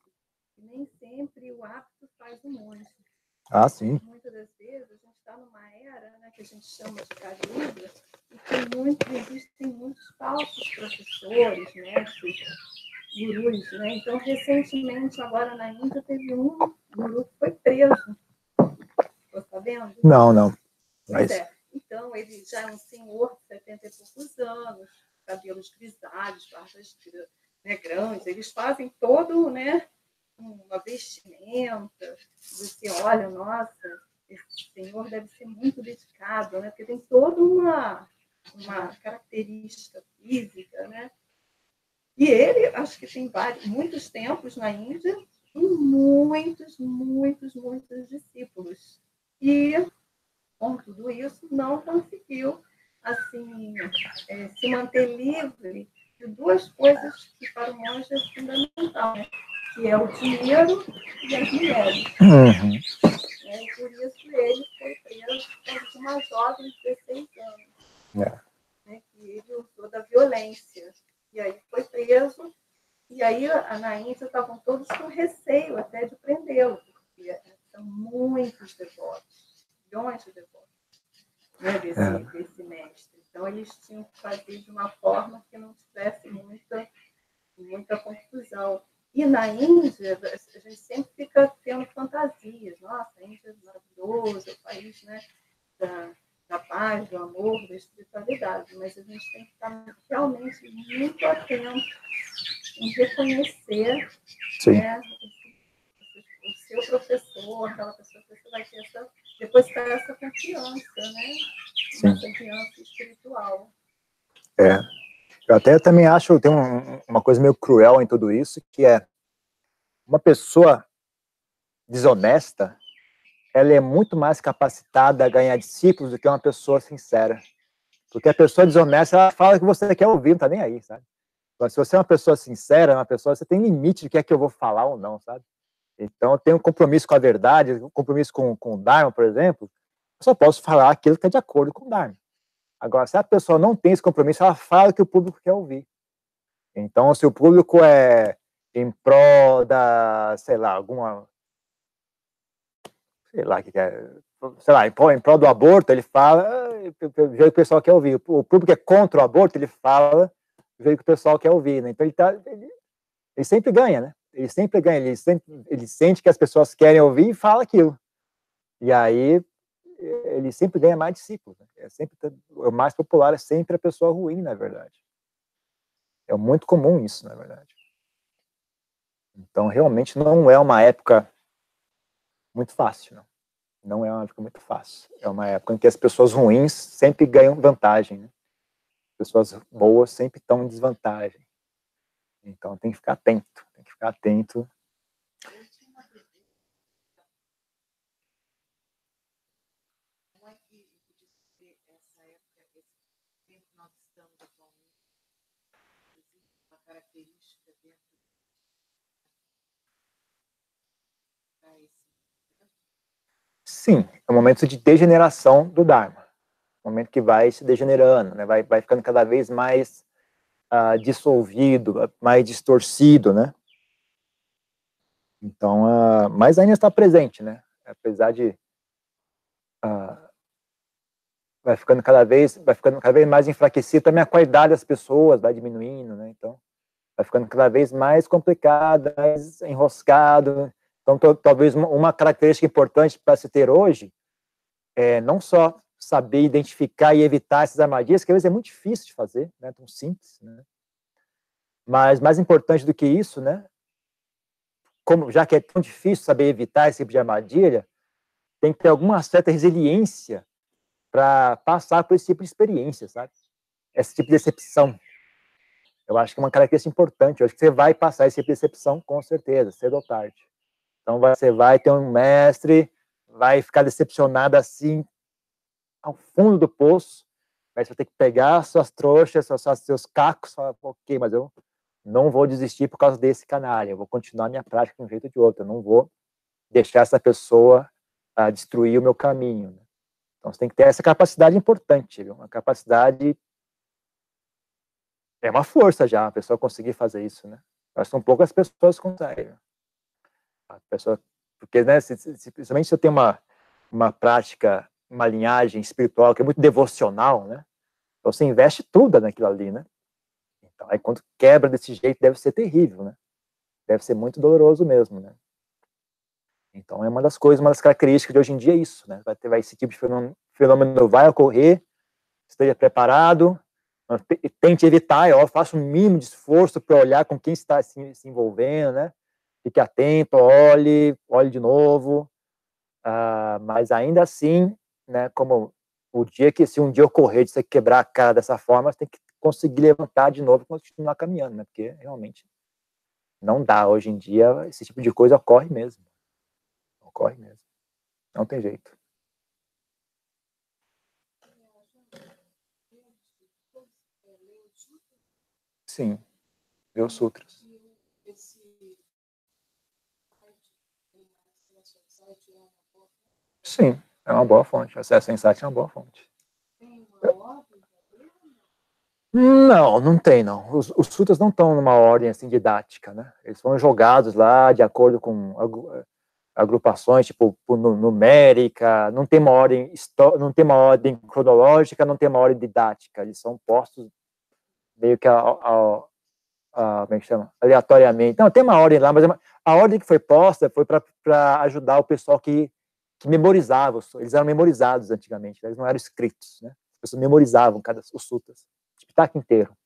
E nem sempre o hábito faz o monstro. Ah, sim. Muitas das vezes a gente está numa era né, que a gente chama de carisma e que muito, existem muitos falsos professores, mestres, gurus. Né? Então, recentemente, agora na Índia, teve um guru que foi preso. Estou sabendo? Não, não. Mas... É. Então, ele já é um senhor de 70 e poucos anos, cabelos grisalhos, barbas né, grandes. Eles fazem todo, né? uma vestimenta, você olha, nossa, esse senhor deve ser muito dedicado, né? Porque tem toda uma, uma característica física, né? E ele, acho que tem vários, muitos tempos na Índia e muitos, muitos, muitos discípulos. E, com tudo isso, não conseguiu, assim, é, se manter livre de duas coisas que para o monge é fundamental, né? que é o dinheiro e as mulheres. Uhum. É, e por isso ele foi preso por uma jovem de 16 anos, é. né, que ele usou da violência. E aí foi preso, e aí na Índia estavam todos com receio até de prendê-lo, porque são muitos devotos, milhões de devotos né, desse, é. desse mestre. Então eles tinham que fazer de uma forma que não tivesse muita, muita confusão. E na Índia, a gente sempre fica tendo fantasias. Nossa, a Índia é maravilhosa, é o país né, da, da paz, do amor, da espiritualidade. Mas a gente tem que estar realmente muito atento em reconhecer né, o seu professor, aquela pessoa que você vai ter essa, depois ter essa confiança, né? Sim. Confiança espiritual. É. Eu até também acho, tem um, uma coisa meio cruel em tudo isso, que é uma pessoa desonesta, ela é muito mais capacitada a ganhar discípulos do que uma pessoa sincera. Porque a pessoa desonesta, ela fala que você quer ouvir, não tá nem aí, sabe? Mas se você é uma pessoa sincera, uma pessoa, você tem limite de que é que eu vou falar ou não, sabe? Então, eu tenho um compromisso com a verdade, um compromisso com, com o Dharma, por exemplo, eu só posso falar aquilo que é de acordo com o Dharma. Agora, se a pessoa não tem esse compromisso, ela fala o que o público quer ouvir. Então, se o público é em prol da, sei lá, alguma. Sei lá, que é, sei lá, em prol, em prol do aborto, ele fala, o que o pessoal quer ouvir. O público é contra o aborto, ele fala o que o pessoal quer ouvir. Né? Então, ele, tá, ele, ele sempre ganha, né? Ele sempre ganha, ele, sempre, ele sente que as pessoas querem ouvir e fala aquilo. E aí ele sempre ganha mais discípulos. Né? É sempre o mais popular é sempre a pessoa ruim, na verdade. É muito comum isso, na verdade. Então, realmente não é uma época muito fácil, não. Não é uma época muito fácil. É uma época em que as pessoas ruins sempre ganham vantagem, né? Pessoas boas sempre estão em desvantagem. Então, tem que ficar atento, atento. característica Sim, é um momento de degeneração do Dharma. Um momento que vai se degenerando, né? vai, vai ficando cada vez mais uh, dissolvido, mais distorcido, né? Então, uh, mas ainda está presente, né? Apesar de uh, vai ficando cada vez, vai ficando cada vez mais enfraquecido, também a qualidade das pessoas vai diminuindo, né? Então, vai ficando cada vez mais complicado, mais enroscado. Então, talvez uma característica importante para se ter hoje é não só saber identificar e evitar essas armadilhas, que às vezes é muito difícil de fazer, né? Tão simples, né? Mas mais importante do que isso, né? Como já que é tão difícil saber evitar esse tipo de armadilha, tem que ter alguma certa resiliência para passar por esse tipo de experiência, sabe? Esse tipo de decepção. Eu acho que é uma característica importante. Eu acho que você vai passar esse tipo de decepção com certeza, cedo ou tarde. Então você vai ter um mestre, vai ficar decepcionado assim ao fundo do poço, mas você vai ter que pegar suas trouxas, seus, seus cacos, falar, ok, mas eu não vou desistir por causa desse canalha, eu vou continuar minha prática de um jeito ou de outro, eu não vou deixar essa pessoa uh, destruir o meu caminho. Né? Então você tem que ter essa capacidade importante, viu? uma capacidade é uma força já a pessoa conseguir fazer isso, né? Que são poucas pessoas que conseguem. A pessoa, porque, né, se, se, principalmente se eu tenho uma, uma prática, uma linhagem espiritual que é muito devocional, né? Então você investe tudo naquilo ali, né? Então, aí quando quebra desse jeito deve ser terrível, né? Deve ser muito doloroso mesmo, né? Então é uma das coisas, uma das características de hoje em dia é isso, né? Vai ter vai, esse tipo de fenômeno, fenômeno vai ocorrer, esteja preparado, tente evitar, eu faço o mínimo de esforço para olhar com quem está se, se, envolvendo, né? Fique atento, olhe, olhe de novo, uh, mas ainda assim, né? Como o dia que se um dia ocorrer de você quebrar a cara dessa forma, você tem que conseguir levantar de novo e continuar caminhando, né? Porque realmente não dá hoje em dia esse tipo de coisa ocorre mesmo. Ocorre mesmo. Não tem jeito. Sim, os sutras. Sim, é uma boa fonte. Acesso a insight é uma boa fonte. Não, não tem, não. Os, os sutras não estão numa ordem assim didática, né? Eles foram jogados lá de acordo com agrupações tipo numérica, não tem uma ordem não tem uma ordem cronológica, não tem uma ordem didática, eles são postos meio que a, a, a como é que chama? aleatoriamente. Não, tem uma ordem lá, mas é a ordem que foi posta foi para ajudar o pessoal que, que memorizava, eles eram memorizados antigamente, eles não eram escritos, né? As pessoas memorizavam cada os sutras, o Pitaka inteiro.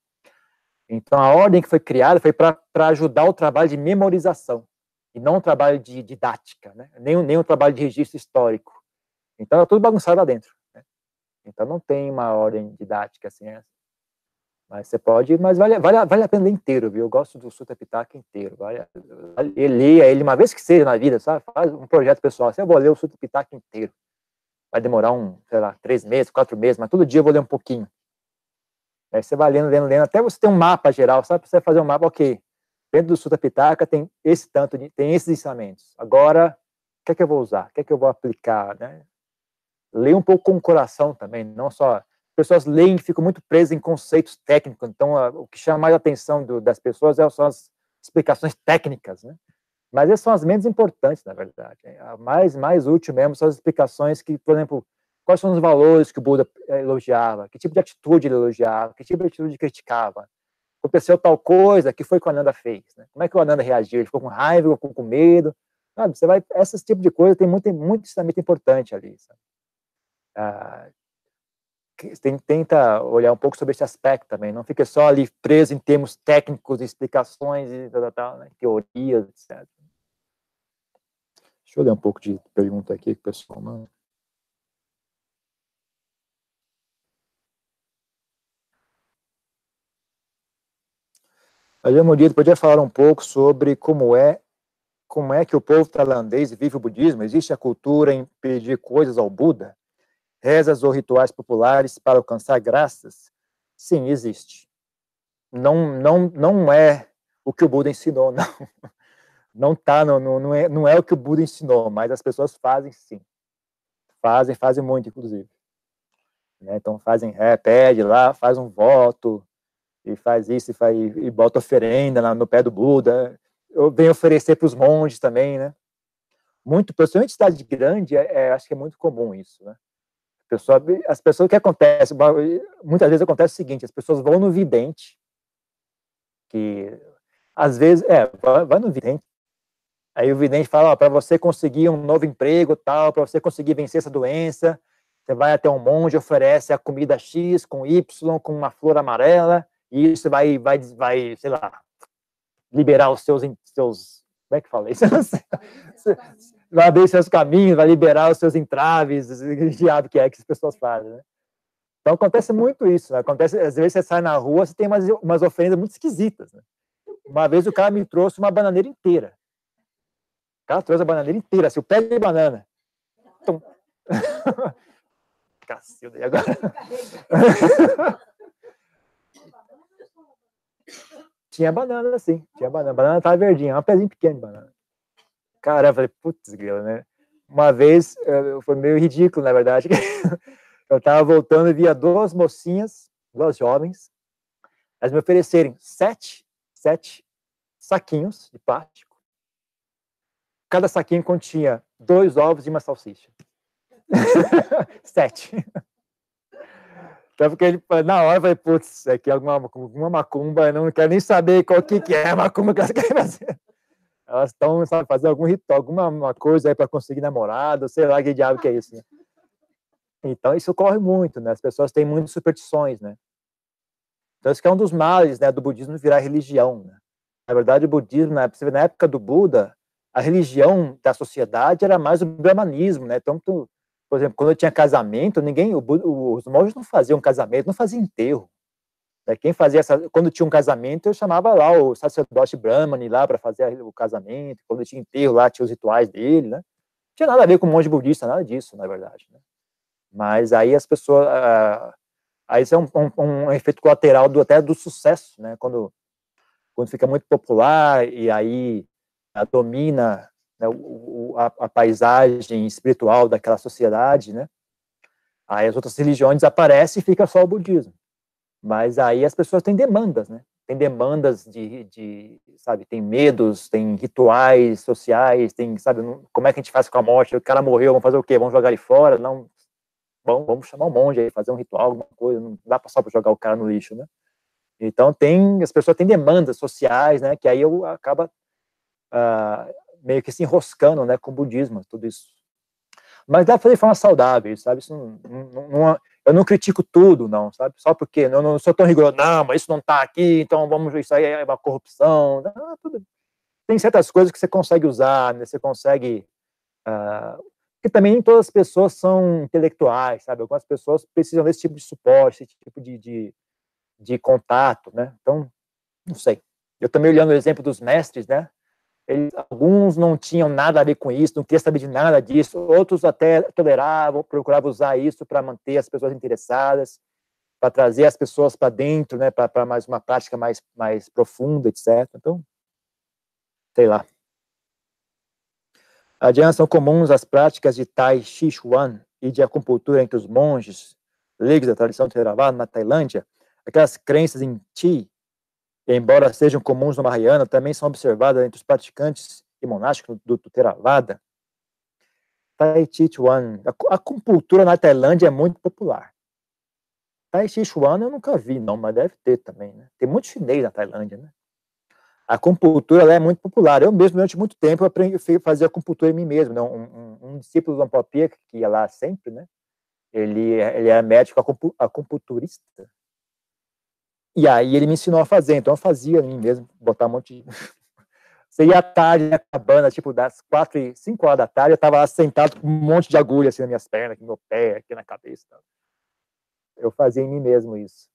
Então a ordem que foi criada foi para ajudar o trabalho de memorização e não um trabalho de didática, né? nem, nem um trabalho de registro histórico. Então, é tudo bagunçado lá dentro. Né? Então, não tem uma ordem didática assim. É. Mas você pode, mas vale, vale, vale a pena ler inteiro, viu? Eu gosto do Sutta Pitaka inteiro. Vale, vale, leia ele uma vez que seja na vida, sabe? Faz um projeto pessoal. Assim, eu vou ler o Sutta Pitaka inteiro. Vai demorar um, sei lá, três meses, quatro meses, mas todo dia eu vou ler um pouquinho. Aí você vai lendo, lendo, lendo, até você ter um mapa geral, sabe? Você fazer um mapa, ok, dentro do Sutta Pitaka tem esse tanto, de, tem esses ensinamentos. Agora, o que é que eu vou usar? O que é que eu vou aplicar, né? Leia um pouco com o coração também, não só pessoas leem e ficam muito presas em conceitos técnicos. Então, a, o que chama mais a atenção do, das pessoas é, são as explicações técnicas, né? Mas essas são as menos importantes, na verdade. A mais, mais útil mesmo são as explicações que, por exemplo, quais são os valores que o Buda elogiava, que tipo de atitude ele elogiava, que tipo de atitude ele criticava, aconteceu tal coisa, que foi que o Ananda fez? Né? Como é que o Ananda reagiu? Ele ficou com raiva, ficou com medo? Sabe? Você vai, esse tipo de coisa tem muito, muito ensinamento importante ali. Ah, tem, tenta olhar um pouco sobre esse aspecto também, não fica só ali preso em termos técnicos, explicações e tal, tal, né? teorias, etc. Deixa eu ler um pouco de pergunta aqui que o pessoal manda. Murilo, podia falar um pouco sobre como é como é que o povo tailandês vive o budismo? Existe a cultura em pedir coisas ao Buda? Rezas ou rituais populares para alcançar graças? Sim, existe. não, não, não é o que o Buda ensinou, não. Não tá, não, não, é, não é o que o Buda ensinou, mas as pessoas fazem sim. Fazem, fazem muito, inclusive. Né? Então fazem, é, pede lá, faz um voto, e faz isso, e, faz, e bota oferenda no pé do Buda. Eu venho oferecer para os monges também, né? Muito, principalmente cidade grande, é, é, acho que é muito comum isso, né? Pessoa, as pessoas, o que acontece? Muitas vezes acontece o seguinte: as pessoas vão no vidente, que às vezes, é, vai no vidente, aí o vidente fala: para você conseguir um novo emprego, tal, para você conseguir vencer essa doença, você vai até um monge, oferece a comida X com Y, com uma flor amarela, e isso vai, vai, vai sei lá, liberar os seus, seus como é que fala isso? vai abrir seus caminhos, vai liberar os seus entraves, o diabo que é que as pessoas fazem, né? Então acontece muito isso, né? acontece, às vezes você sai na rua, você tem umas, umas oferendas muito esquisitas, né? Uma vez o cara me trouxe uma bananeira inteira. O cara trouxe a bananeira inteira, assim, o pé de banana. Então... Cacilda, e agora? Tinha banana, sim, tinha banana. Banana tava verdinha, um pezinho pequeno de banana. Cara, eu falei, putz, grila, né? Uma vez, foi meio ridículo, na verdade. eu tava voltando e via duas mocinhas, duas jovens, elas me oferecerem sete, sete saquinhos de plástico. Cada saquinho continha dois ovos e uma salsicha. sete. Então, porque na hora, eu falei, putz, aqui é alguma, alguma macumba, eu não quero nem saber qual que, que é a macumba que elas querem fazer elas estão, sabe, fazendo algum ritual, alguma coisa aí para conseguir namorado, sei lá que diabo que é isso, né? Então, isso ocorre muito, né? As pessoas têm muitas superstições, né? Então, isso que é um dos males, né, do budismo virar religião, né? Na verdade, o budismo, na época do Buda, a religião da sociedade era mais o brahmanismo, né? Tu, por exemplo, quando eu tinha casamento, ninguém, os monges não faziam casamento, não faziam enterro. Né, quem fazia essa, quando tinha um casamento, eu chamava lá o sacerdote Brahmani lá para fazer o casamento. Quando tinha enterro lá, tinha os rituais dele, né? Não tinha nada a ver com monge budista, nada disso, na verdade. Né? Mas aí as pessoas, aí isso é um, um, um, efeito colateral do até do sucesso, né? Quando quando fica muito popular e aí domina né, o, a, a paisagem espiritual daquela sociedade, né? Aí as outras religiões aparecem e fica só o budismo. Mas aí as pessoas têm demandas, né? Tem demandas de, de, sabe, tem medos, tem rituais sociais, tem, sabe, como é que a gente faz com a morte? O cara morreu, vamos fazer o quê? Vamos jogar ele fora? Não, vamos chamar um monge aí, fazer um ritual, alguma coisa, não dá só para jogar o cara no lixo, né? Então tem, as pessoas têm demandas sociais, né, que aí eu acaba uh, meio que se enroscando, né, com o budismo, tudo isso. Mas dá para fazer de forma saudável, sabe? Isso não, não, não, eu não critico tudo, não, sabe? Só porque eu não sou tão rigoroso, não, mas isso não está aqui, então vamos, isso aí é uma corrupção. Não, tudo. Tem certas coisas que você consegue usar, né? você consegue. Uh, porque também todas as pessoas são intelectuais, sabe? Algumas pessoas precisam desse tipo de suporte, esse tipo de, de, de contato, né? Então, não sei. Eu também olhando o exemplo dos mestres, né? Eles, alguns não tinham nada a ver com isso, não queriam saber de nada disso, outros até toleravam, procuravam usar isso para manter as pessoas interessadas, para trazer as pessoas para dentro, né, para mais uma prática mais, mais profunda, etc. Então, sei lá. Adiante são comuns as práticas de Tai Chi Chuan e de acupuntura entre os monges leigos da tradição Theravada na Tailândia, aquelas crenças em Chi embora sejam comuns no Mahayana, também são observadas entre os praticantes e monásticos do, do Theravada. Tai Chi Chuan, a acupuntura na Tailândia é muito popular. Tai Chi Chuan eu nunca vi, não, mas deve ter também, né? Tem muito chinês na Tailândia, né? A acupuntura é muito popular. Eu mesmo, durante muito tempo, aprendi a fazer acupuntura em mim mesmo. Né? Um, um, um discípulo do Ampopia, que ia lá sempre, né? Ele, ele era médico acupunturista. E aí ele me ensinou a fazer, então eu fazia em mim mesmo, botar um monte de... Você ia à tarde na cabana, tipo, das quatro e cinco horas da tarde, eu tava lá sentado com um monte de agulha, assim, nas minhas pernas, aqui no meu pé, aqui na cabeça. Eu fazia em mim mesmo isso.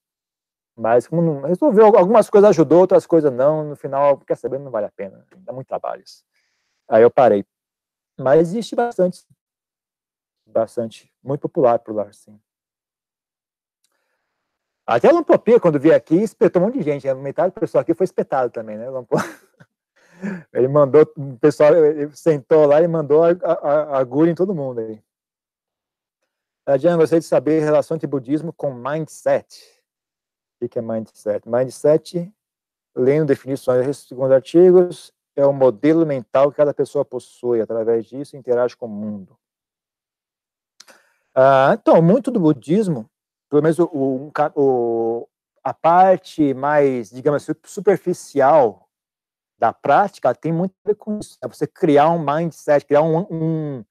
Mas como não, resolveu, algumas coisas ajudou, outras coisas não, no final, quer saber, não vale a pena, dá muito trabalho isso. Aí eu parei. Mas existe bastante, bastante, muito popular por lá, sim. Até a Lampopia, quando veio aqui, espetou um monte de gente. Né? Metade do pessoal aqui foi espetado também, né? Ele mandou, o pessoal ele sentou lá e mandou a, a, a agulha em todo mundo aí. Adian, gostaria de saber a relação entre budismo com mindset. O que é mindset? Mindset, lendo definições segundo artigos, é o modelo mental que cada pessoa possui. Através disso, interage com o mundo. Ah, então, muito do budismo, pelo menos o, o, o, a parte mais, digamos assim, superficial da prática tem muito a ver com isso. É você criar um mindset, criar um, um,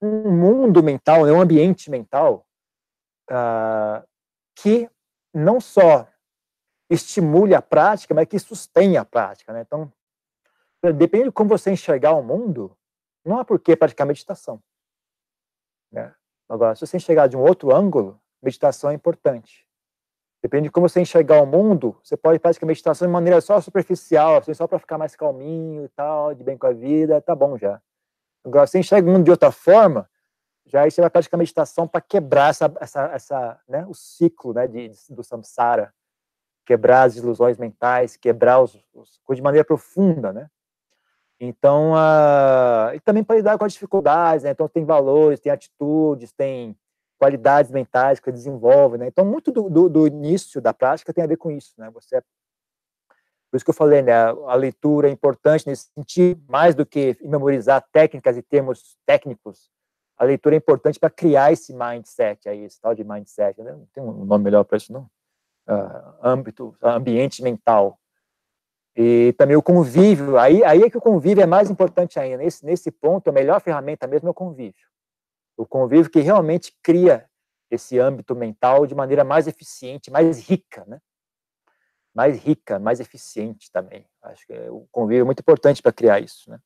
um mundo mental, né, um ambiente mental uh, que não só estimule a prática, mas que sustenha a prática. Né? Então, depende de como você enxergar o mundo, não há por que praticar meditação. Né? Agora, se você enxergar de um outro ângulo, meditação é importante. Depende de como você enxergar o mundo, você pode praticar meditação de maneira só superficial, assim, só para ficar mais calminho e tal, de bem com a vida, tá bom já. Agora, você enxerga o mundo de outra forma, já aí você vai praticar meditação para quebrar essa, essa, essa, né, o ciclo né, de, do samsara, quebrar as ilusões mentais, quebrar os, os de maneira profunda, né? Então, uh, e também para lidar com as dificuldades, né? Então, tem valores, tem atitudes, tem qualidades mentais que desenvolve, né? Então, muito do, do, do, início da prática tem a ver com isso, né? Você, por isso que eu falei, né? A leitura é importante nesse sentido, mais do que memorizar técnicas e termos técnicos, a leitura é importante para criar esse mindset aí, esse tal de mindset, né? Não tem um nome melhor para isso, não? Uh, âmbito, ambiente mental, e também o convívio, aí, aí é que o convívio é mais importante ainda. Nesse, nesse ponto, a melhor ferramenta mesmo é o convívio. O convívio que realmente cria esse âmbito mental de maneira mais eficiente, mais rica, né? Mais rica, mais eficiente também. Acho que o convívio é muito importante para criar isso, né?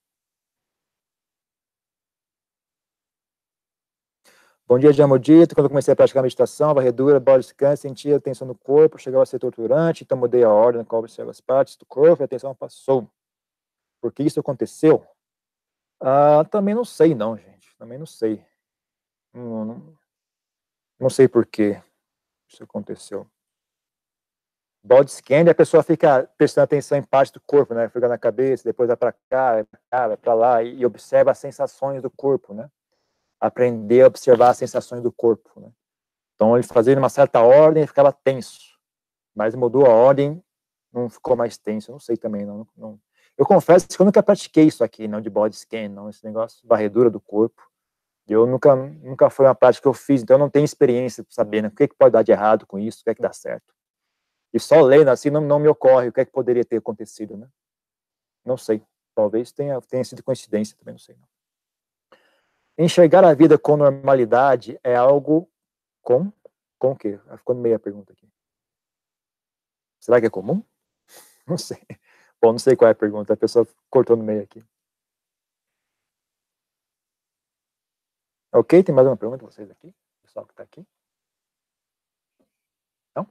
Bom dia, Jamodito. Quando eu comecei a praticar meditação, varredura, body scan, sentia a tensão no corpo, chegava a ser torturante, então mudei a ordem na qual observo as partes do corpo e a tensão passou. Por que isso aconteceu? Ah, também não sei, não, gente. Também não sei. Não, não, não sei por que isso aconteceu. Body scan, a pessoa fica prestando atenção em parte do corpo, né? Fica na cabeça, depois vai para cá, vai para lá e observa as sensações do corpo, né? aprender a observar as sensações do corpo. Né? Então, ele fazia uma certa ordem, ele ficava tenso. Mas mudou a ordem, não ficou mais tenso. Eu não sei também, não, não. Eu confesso que eu nunca pratiquei isso aqui, não de body scan, não, esse negócio de varredura do corpo. Eu nunca, nunca foi uma prática que eu fiz, então eu não tenho experiência para saber né, o que, que pode dar de errado com isso, o que é que dá certo. E só lendo assim não, não me ocorre o que é que poderia ter acontecido, né? Não sei. Talvez tenha, tenha sido coincidência, também não sei. Não. Enxergar a vida com normalidade é algo com com o quê? Ah, ficou no meio a pergunta aqui. Será que é comum? Não sei. Bom, não sei qual é a pergunta. A pessoa cortou no meio aqui. Ok, tem mais uma pergunta vocês aqui? O pessoal que está aqui? Não?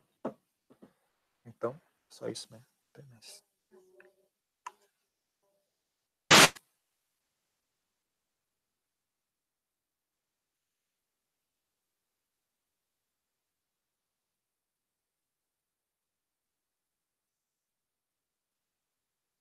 Então, só isso mesmo.